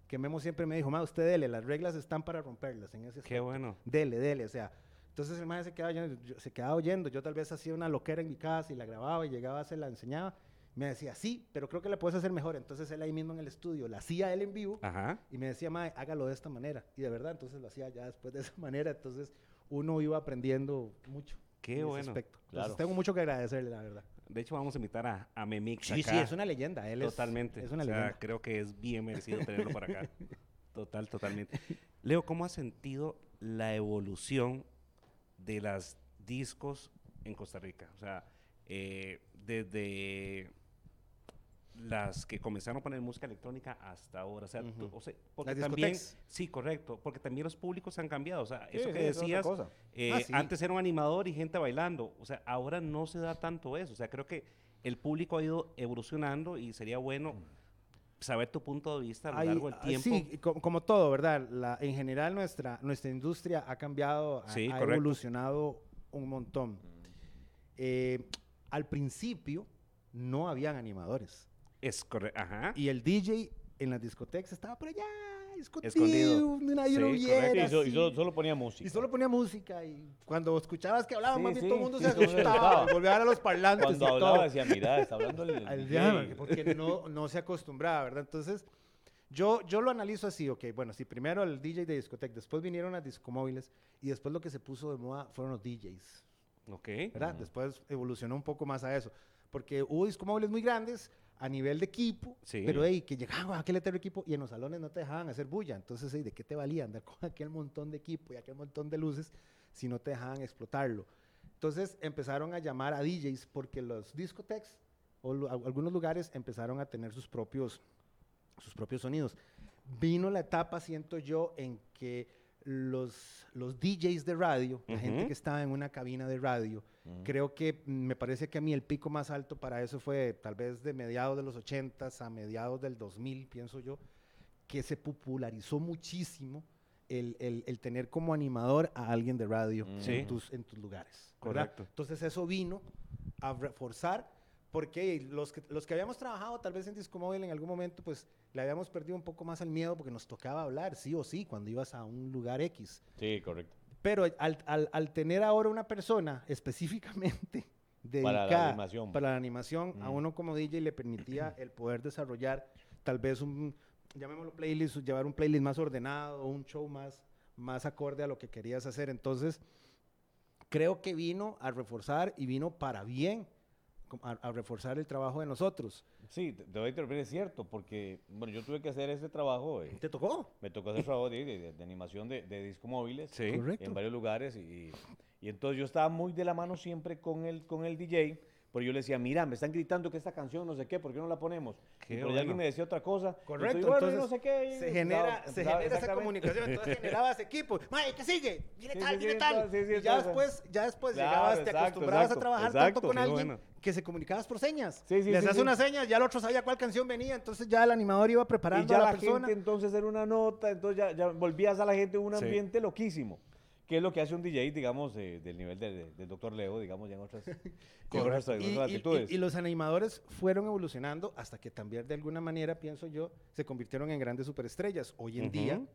C: Que Memo siempre me dijo, ma, usted dele, las reglas están para romperlas en ese
B: Qué
C: aspecto.
B: bueno.
C: Dele, dele, o sea. Entonces el maestro se quedaba, oyendo, se quedaba oyendo. Yo tal vez hacía una loquera en mi casa y la grababa y llegaba, se la enseñaba. Me decía, sí, pero creo que la puedes hacer mejor. Entonces él ahí mismo en el estudio la hacía él en vivo
B: Ajá.
C: y me decía, mae, hágalo de esta manera. Y de verdad, entonces lo hacía ya después de <laughs> esa manera. Entonces uno iba aprendiendo mucho.
B: Qué
C: en ese
B: bueno.
C: aspecto. Entonces,
A: Claro.
C: tengo mucho que agradecerle, la verdad.
B: De hecho, vamos a invitar a, a Memix
C: Sí,
B: acá.
C: sí, es una leyenda. Él es-
B: Totalmente.
C: Es, una
B: O sea,
C: leyenda.
B: creo que es bien merecido tenerlo por acá. <laughs> Total, totalmente. Leo, ¿cómo has sentido la evolución de las discos en Costa Rica? O sea, eh, desde las que comenzaron a poner música electrónica hasta ahora. O sea, tú- o sea, porque
C: Las
B: también, sí, correcto, porque también los públicos han cambiado. O sea, eso que
A: sí,
B: decías, eh,
C: Ah, sí.
B: antes era un animador y gente bailando. O sea, ahora no se da tanto eso. O sea, creo que el público ha ido evolucionando y sería bueno saber tu punto de vista a lo largo del
C: ah,
B: tiempo.
C: Sí, co- como, todo, ¿verdad? La, en general nuestra, nuestra industria ha cambiado, ha, evolucionado un montón. Eh, al principio no habían animadores.
B: Es correcto. Ajá.
C: Y el DJ en las discotecas estaba por allá, escondido.
B: Escondido.
C: Nadie
B: Sí,
C: lo
B: correcto.
C: viera.
A: Y so- y
C: así.
A: solo, solo ponía música.
C: Y solo ponía música y cuando escuchabas que hablaban,
A: Sí,
C: más bien
A: sí,
C: todo el mundo se asustaba. Volvía a ver a los parlantes
A: Cuando
C: y
A: hablaba
C: todo.
A: decía, mira, está hablando el,
C: Al
A: DJ".
C: diablo, porque no, no se acostumbraba, ¿verdad? Entonces, yo, yo lo analizo así, ok, bueno, si primero el DJ de discoteca, después vinieron las discomóviles y después lo que se puso de moda fueron los DJs,
B: Ok.
C: ¿verdad? Después evolucionó un poco más a eso, porque hubo discomóviles muy grandes a nivel de equipo,
B: Sí.
C: pero hey, que llegaban a aquel etero equipo y en los salones no te dejaban hacer bulla, entonces, hey, ¿de qué te valía andar con aquel montón de equipo y aquel montón de luces si no te dejaban explotarlo? Entonces empezaron a llamar a DJs porque los discotecas o algunos lugares empezaron a tener sus propios, sus propios sonidos. Vino la etapa, siento yo, en que los, los DJs de radio, la gente que estaba en una cabina de radio, creo que mm, me parece que a mí el pico más alto para eso fue tal vez de mediados de los 80 a mediados del 2000, pienso yo, que se popularizó muchísimo el, el- el tener como animador a alguien de radio
A: Mm.
B: Sí.
C: en, tus, en tus lugares. ¿verdad?
B: Correcto.
C: Entonces eso vino a reforzar, porque los que, los que habíamos trabajado tal vez en Disco Móvil en algún momento, pues le habíamos perdido un poco más el miedo porque nos tocaba hablar, sí o sí, cuando ibas a un lugar X.
A: Sí, correcto.
C: Pero al, al- al tener ahora una persona específicamente <laughs>
A: Para la
C: dedicada
A: animación.
C: para la animación, a
A: Mm.
C: uno como DJ le permitía <clears throat> el poder desarrollar tal vez un, llamémoslo playlist, llevar un playlist más ordenado, un show más, más acorde a lo que querías hacer. Entonces, creo que vino a reforzar y vino para bien, a, a reforzar el trabajo de nosotros.
A: Sí, te te voy a interrumpir, es cierto, porque bueno, yo tuve que hacer ese trabajo, eh,
C: ¿Te tocó?
A: me tocó hacer trabajo de, de- de animación de, de disco móviles
B: Sí.
A: En varios lugares y, y entonces yo estaba muy de la mano siempre con el, con el DJ, pero yo le decía, mira, me están gritando que esta canción no sé qué, ¿por qué no la ponemos?
B: Qué
A: y por ahí
B: bueno.
A: alguien me decía otra cosa. y
C: Correcto,
A: entonces, bueno, y
C: entonces
A: no sé qué. y
C: se genera, se
A: empezaba-
C: genera esa comunicación, entonces <laughs> generabas equipo. Mae, ¿qué sigue? Viene
A: Sí,
C: tal,
A: sí,
C: viene
A: sí,
C: tal. y ya después, ya después
A: Claro,
C: llegabas, te acostumbrabas
A: exacto,
C: a trabajar
A: exacto,
C: tanto con alguien
B: bueno.
C: que se comunicabas por señas.
A: Sí, sí,
C: Le
A: sí,
C: hacías
A: sí.
C: una seña, ya el otro sabía cuál canción venía, entonces ya el animador iba
A: Y
C: preparando
A: ya
C: a
A: la,
C: la, persona.
A: gente entonces era una nota, entonces ya, ya volvías a la gente en un ambiente loquísimo. Que es lo que hace un DJ, digamos, eh, del nivel de- de- del doctor Leo, digamos, ya en otras, <laughs> en otras, en
C: Y,
A: otras
C: y-
A: latitudes.
C: y- y los animadores fueron evolucionando hasta que también de alguna manera, pienso yo, se convirtieron en grandes superestrellas. Hoy en día
B: Ujú.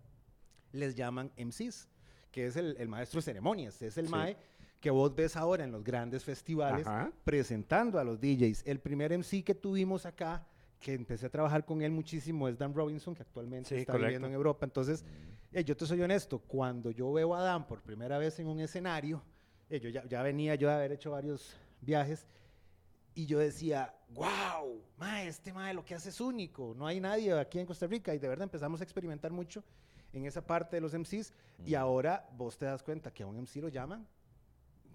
C: les llaman MCs, que es el, el maestro de ceremonias, es el
B: Sí.
C: mae que vos ves ahora en los grandes festivales
B: Ajá.
C: presentando a los DJs. El primer MC que tuvimos acá, que empecé a trabajar con él muchísimo, es Dan Robinson, que actualmente
B: Sí,
C: está
B: correcto.
C: viviendo en Europa. Entonces, eh, yo te soy honesto, cuando yo veo a Dan por primera vez en un escenario, eh, yo ya, ya venía yo de haber hecho varios viajes, y yo decía, wow, ma, este mae lo que hace es único, no hay nadie aquí en Costa Rica, y de verdad empezamos a experimentar mucho en esa parte de los MCs, y ahora vos te das cuenta que a un MC lo llaman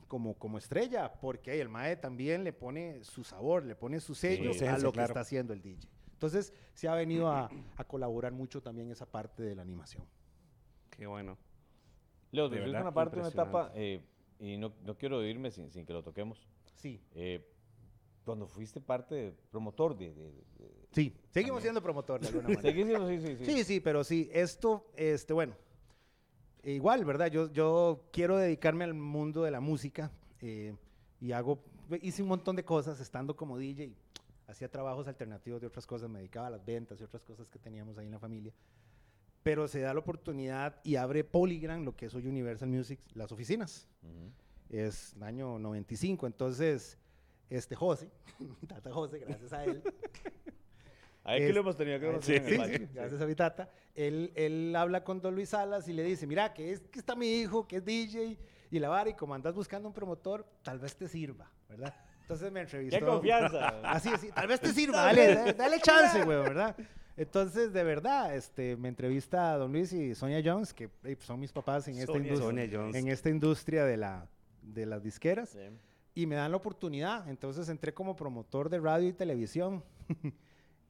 C: como, como estrella, porque el mae también le pone su sabor, le pone su sello
B: Sí,
C: a
B: sí,
C: lo que
B: claro.
C: está haciendo el DJ. Entonces, se ha venido a, a colaborar mucho también esa parte de la animación.
B: Qué bueno.
A: Leo,
B: verdad,
A: una parte, una etapa, eh, y no, no quiero irme sin, sin que lo toquemos.
C: Sí.
A: Eh, cuando fuiste parte de promotor de... de- de-
C: Sí, seguimos
A: También.
C: siendo promotor de alguna <laughs> manera.
A: Siendo- sí, sí, sí.
C: Sí, sí, pero sí, esto, este, bueno, igual, ¿verdad? Yo, yo quiero dedicarme al mundo de la música eh, y hago, hice un montón de cosas estando como DJ, hacía trabajos alternativos de otras cosas, me dedicaba a las ventas y otras cosas que teníamos ahí en la familia. Pero se da la oportunidad y abre Polygram, lo que es hoy Universal Music, las oficinas.
A: Ujú.
C: Es el año 95, entonces, este José, <laughs> Tata José, gracias a él,
A: Aquí
C: Es-
A: lo hemos tenido que conocer en el
C: sí, sí, gracias a mi tata. Él, él habla con Don Luis Salas y le dice, mira, que, es, que está mi hijo, que es DJ, y la vara, y como andas buscando un promotor, tal vez te sirva, ¿verdad? Entonces me entrevistó.
A: ¡Qué confianza! <laughs>
C: Así, así, tal vez te sirva, dale, dale, dale chance, güey, ¿verdad? Entonces, de verdad, este, me entrevista a Don Luis y Sonia Jones, que eh, son mis papás en esta,
A: Sonia
C: industria,
B: Sonia
C: en esta industria de, la, de las disqueras.
A: Sí.
C: Y me dan la oportunidad. Entonces entré como promotor de radio y televisión. <laughs>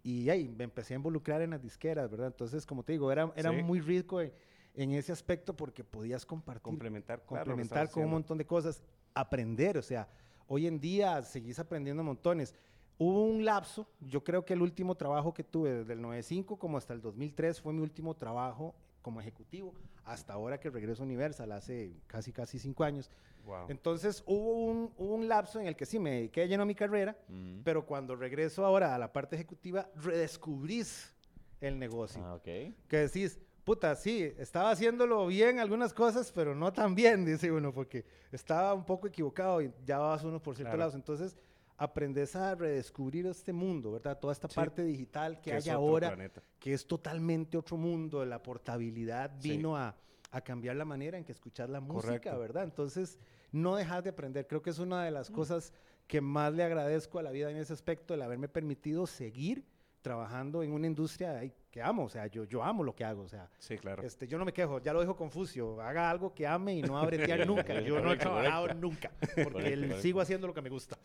C: y ahí me empecé a involucrar en las disqueras, ¿verdad? Entonces, como te digo, era, era
B: Sí.
C: muy rico en, en ese aspecto porque podías compartir,
B: Complementar, claro,
C: complementar con un montón de cosas, aprender. O sea, hoy en día seguís aprendiendo montones. Hubo un lapso, yo creo que el último trabajo que tuve desde el 95 como hasta el 2003 fue mi último trabajo como ejecutivo, hasta ahora que regreso a Universal, hace casi, casi cinco años.
B: Wow.
C: Entonces hubo un, hubo un lapso en el que sí me dediqué de lleno a mi carrera, pero cuando regreso ahora a la parte ejecutiva, redescubrís el negocio.
A: Ah, ok.
C: Que decís, puta, sí, estaba haciéndolo bien algunas cosas, pero no tan bien, <laughs> dice uno, porque estaba un poco equivocado y ya vas uno por ciertos
B: Claro.
C: lados. Entonces, aprendes a redescubrir este mundo, ¿verdad? Toda esta
B: Sí.
C: parte digital que, hay ahora,
B: planeta.
C: que es totalmente otro mundo. La portabilidad
B: Sí.
C: vino a, a cambiar la manera en que escuchas la música,
B: Correcto.
C: ¿verdad? Entonces, no dejas de aprender. Creo que es una de
B: Mm.
C: las cosas que más le agradezco a la vida en ese aspecto, el haberme permitido seguir trabajando en una industria que amo. O sea, yo, yo amo lo que hago. O sea,
B: Sí, claro.
C: este, yo no me quejo, ya lo dijo Confucio, haga algo que ame y no va a bretear nunca. Yo no he trabajado nunca, porque
A: Correcto,
C: el-
A: correcto.
C: sigo haciendo lo que me gusta.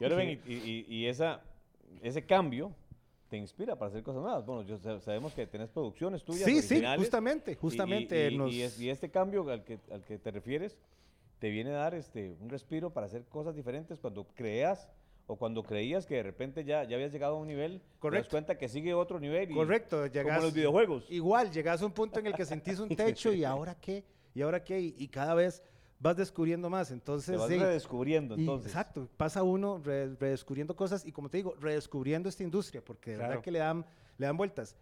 A: Y ahora ven, y, y- y esa, ese cambio te inspira para hacer cosas nuevas. Bueno, yo sa- sabemos que tenés producciones tuyas
C: Sí, sí, justamente, justamente
A: Y,
C: nos...
A: es- y este cambio al que, al que te refieres te viene a dar este, un respiro para hacer cosas diferentes cuando creas o cuando creías que de repente ya, ya habías llegado a un nivel, te das cuenta que sigue otro nivel. Y,
C: Correcto,
A: Como
C: llegas...
A: los videojuegos.
C: Igual, llegas a un punto en el que sentís un techo y <laughs> ahora qué, y ahora qué, y, y cada vez vas descubriendo más.
A: te
C: Entonces,
A: vas
C: sí,
A: redescubriendo
C: y-
A: entonces.
C: exacto, pasa uno re- redescubriendo cosas y como te digo, redescubriendo esta industria, porque de verdad que le dan, le dan vueltas.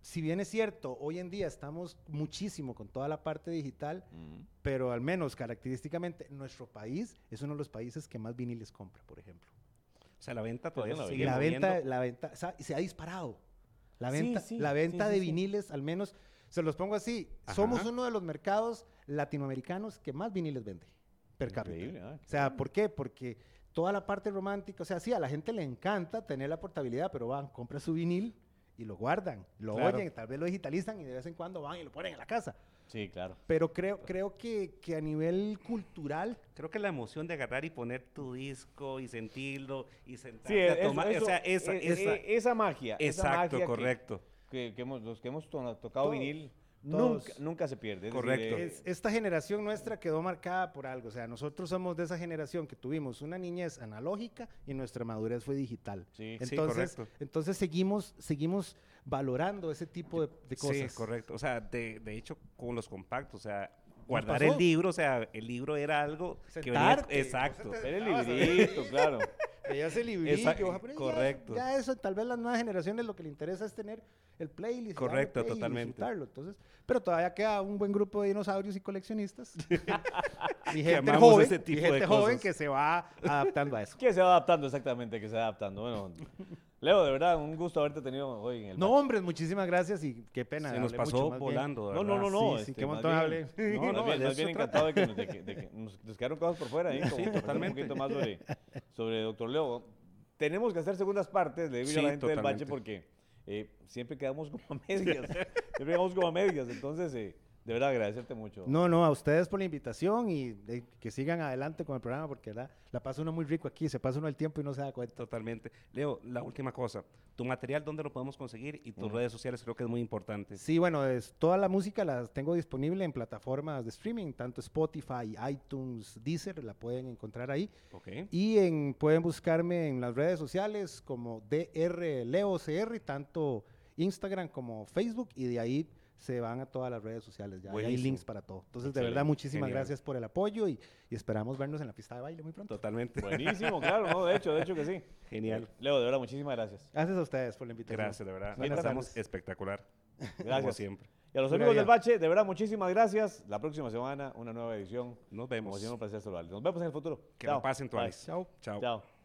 C: Si bien es cierto, hoy en día estamos muchísimo con toda la parte digital,
A: Mm.
C: pero al menos característicamente nuestro país es uno de los países que más viniles compra, por ejemplo.
B: O sea, la venta todavía
A: la
B: se sigue
C: la venta, la venta, sa- se ha disparado. La venta,
A: sí,
C: la venta
A: sí,
C: de
A: sí.
C: viniles, al menos, se los pongo así, somos uno de los mercados latinoamericanos que más viniles vende per cápita.
A: Increíble, ah,
C: O sea, ¿por qué? Porque toda la parte romántica, o sea, sí, a la gente le encanta tener la portabilidad, pero van, compran su vinil y lo guardan, lo
B: Claro.
C: oyen, tal vez lo digitalizan y de vez en cuando van y lo ponen en la casa.
A: Sí, claro.
C: Pero creo, creo que, que a nivel cultural,
B: Creo que la emoción de agarrar y poner tu disco y sentirlo y sentarte
A: Sí,
B: a
A: eso-
B: tomar,
A: eso-
B: o sea, esa,
A: e-
B: esa-
A: e- esa magia. esa
B: exacto,
A: magia
B: correcto.
A: que, que hemos, los que hemos to- tocado vinil,
C: todos.
A: nunca, nunca se pierde.
B: Correcto.
A: eh,
C: Es- esta generación nuestra quedó marcada por algo. O sea, nosotros somos de esa generación que tuvimos una niñez analógica y nuestra madurez fue digital.
A: sí.
B: Sí,
C: Entonces,
B: correcto.
C: entonces seguimos, seguimos valorando ese tipo de, de cosas.
B: Sí, correcto. O sea, de, de hecho, con los compactos, o sea, guardar el libro, o sea, el libro era algo que venía... Exacto.
A: Ver el librito, claro.
C: Veías el librito,
B: Esa-
C: pero ya-
B: correcto.
C: Ya, eso, tal vez las nuevas generaciones lo que le interesa es tener el playlist.
B: Correcto,
C: play y
B: totalmente.
C: disfrutarlo. Entonces, pero todavía queda un buen grupo de dinosaurios y coleccionistas. <laughs> y gente joven,
B: ese
C: y
B: tipo
C: gente
B: de
C: joven
B: cosas.
C: que se va adaptando a eso.
A: Que se va adaptando, exactamente, que se va adaptando. Bueno, Leo, de verdad, un gusto haberte tenido hoy en el
C: No, hombre, muchísimas gracias y qué pena.
B: Se nos
C: mucho,
B: pasó
C: bien.
B: volando,
A: No, no, no, no.
C: Sí, sí,
A: este,
C: qué montón hablé.
A: No,
B: No,
A: más bien, bien encantado de que, nos- de que- de que nos, nos quedaron cosas por fuera ahí. como
B: Sí, totalmente.
A: Un poquito más <laughs> sobre, sobre Doctor Leo. Tenemos que hacer segundas partes, le digo yo a
B: Sí,
A: la gente del Bache,
B: totalmente.
A: porque eh, siempre quedamos como a <laughs> medias. siempre quedamos como a medias. Entonces, eh, de verdad, agradecerte mucho.
C: No, no, a ustedes por la invitación y eh, que sigan adelante con el programa porque ¿verdad? la pasa uno muy rico aquí, se pasa uno el tiempo y no se da cuenta.
B: Totalmente. Leo, la última cosa. Tu material, ¿dónde lo podemos conseguir? Y tus redes sociales creo que es muy importante.
C: Sí, bueno, es, toda la música la tengo disponible en plataformas de streaming, tanto Spotify, iTunes, Deezer, la pueden encontrar ahí.
B: Ok.
C: Y en, pueden buscarme en las redes sociales como DR Leo CR, tanto Instagram como Facebook, y de ahí se van a todas las redes sociales. Ya hay links para todo. Entonces, de verdad, muchísimas
B: Genial.
C: gracias por el apoyo y, y esperamos vernos en la pista de baile muy pronto.
B: Totalmente.
A: Buenísimo, claro, no, de hecho, de hecho que sí.
B: Genial.
A: Leo, de verdad, muchísimas gracias.
C: Gracias a ustedes por la invitación.
B: Gracias, de verdad.
C: Buenas
B: Estamos
C: tardes.
B: espectacular. Como
A: Gracias.
B: siempre.
A: Y a los amigos del. Bache, de verdad, muchísimas gracias. La próxima semana, una nueva edición.
B: Nos
A: Como
B: vemos.
A: siempre, un placer saludarles. Nos vemos en el futuro.
B: Que
A: Chao.
B: no pasen tuanis.
C: Chao.
B: Chao.
A: Chao.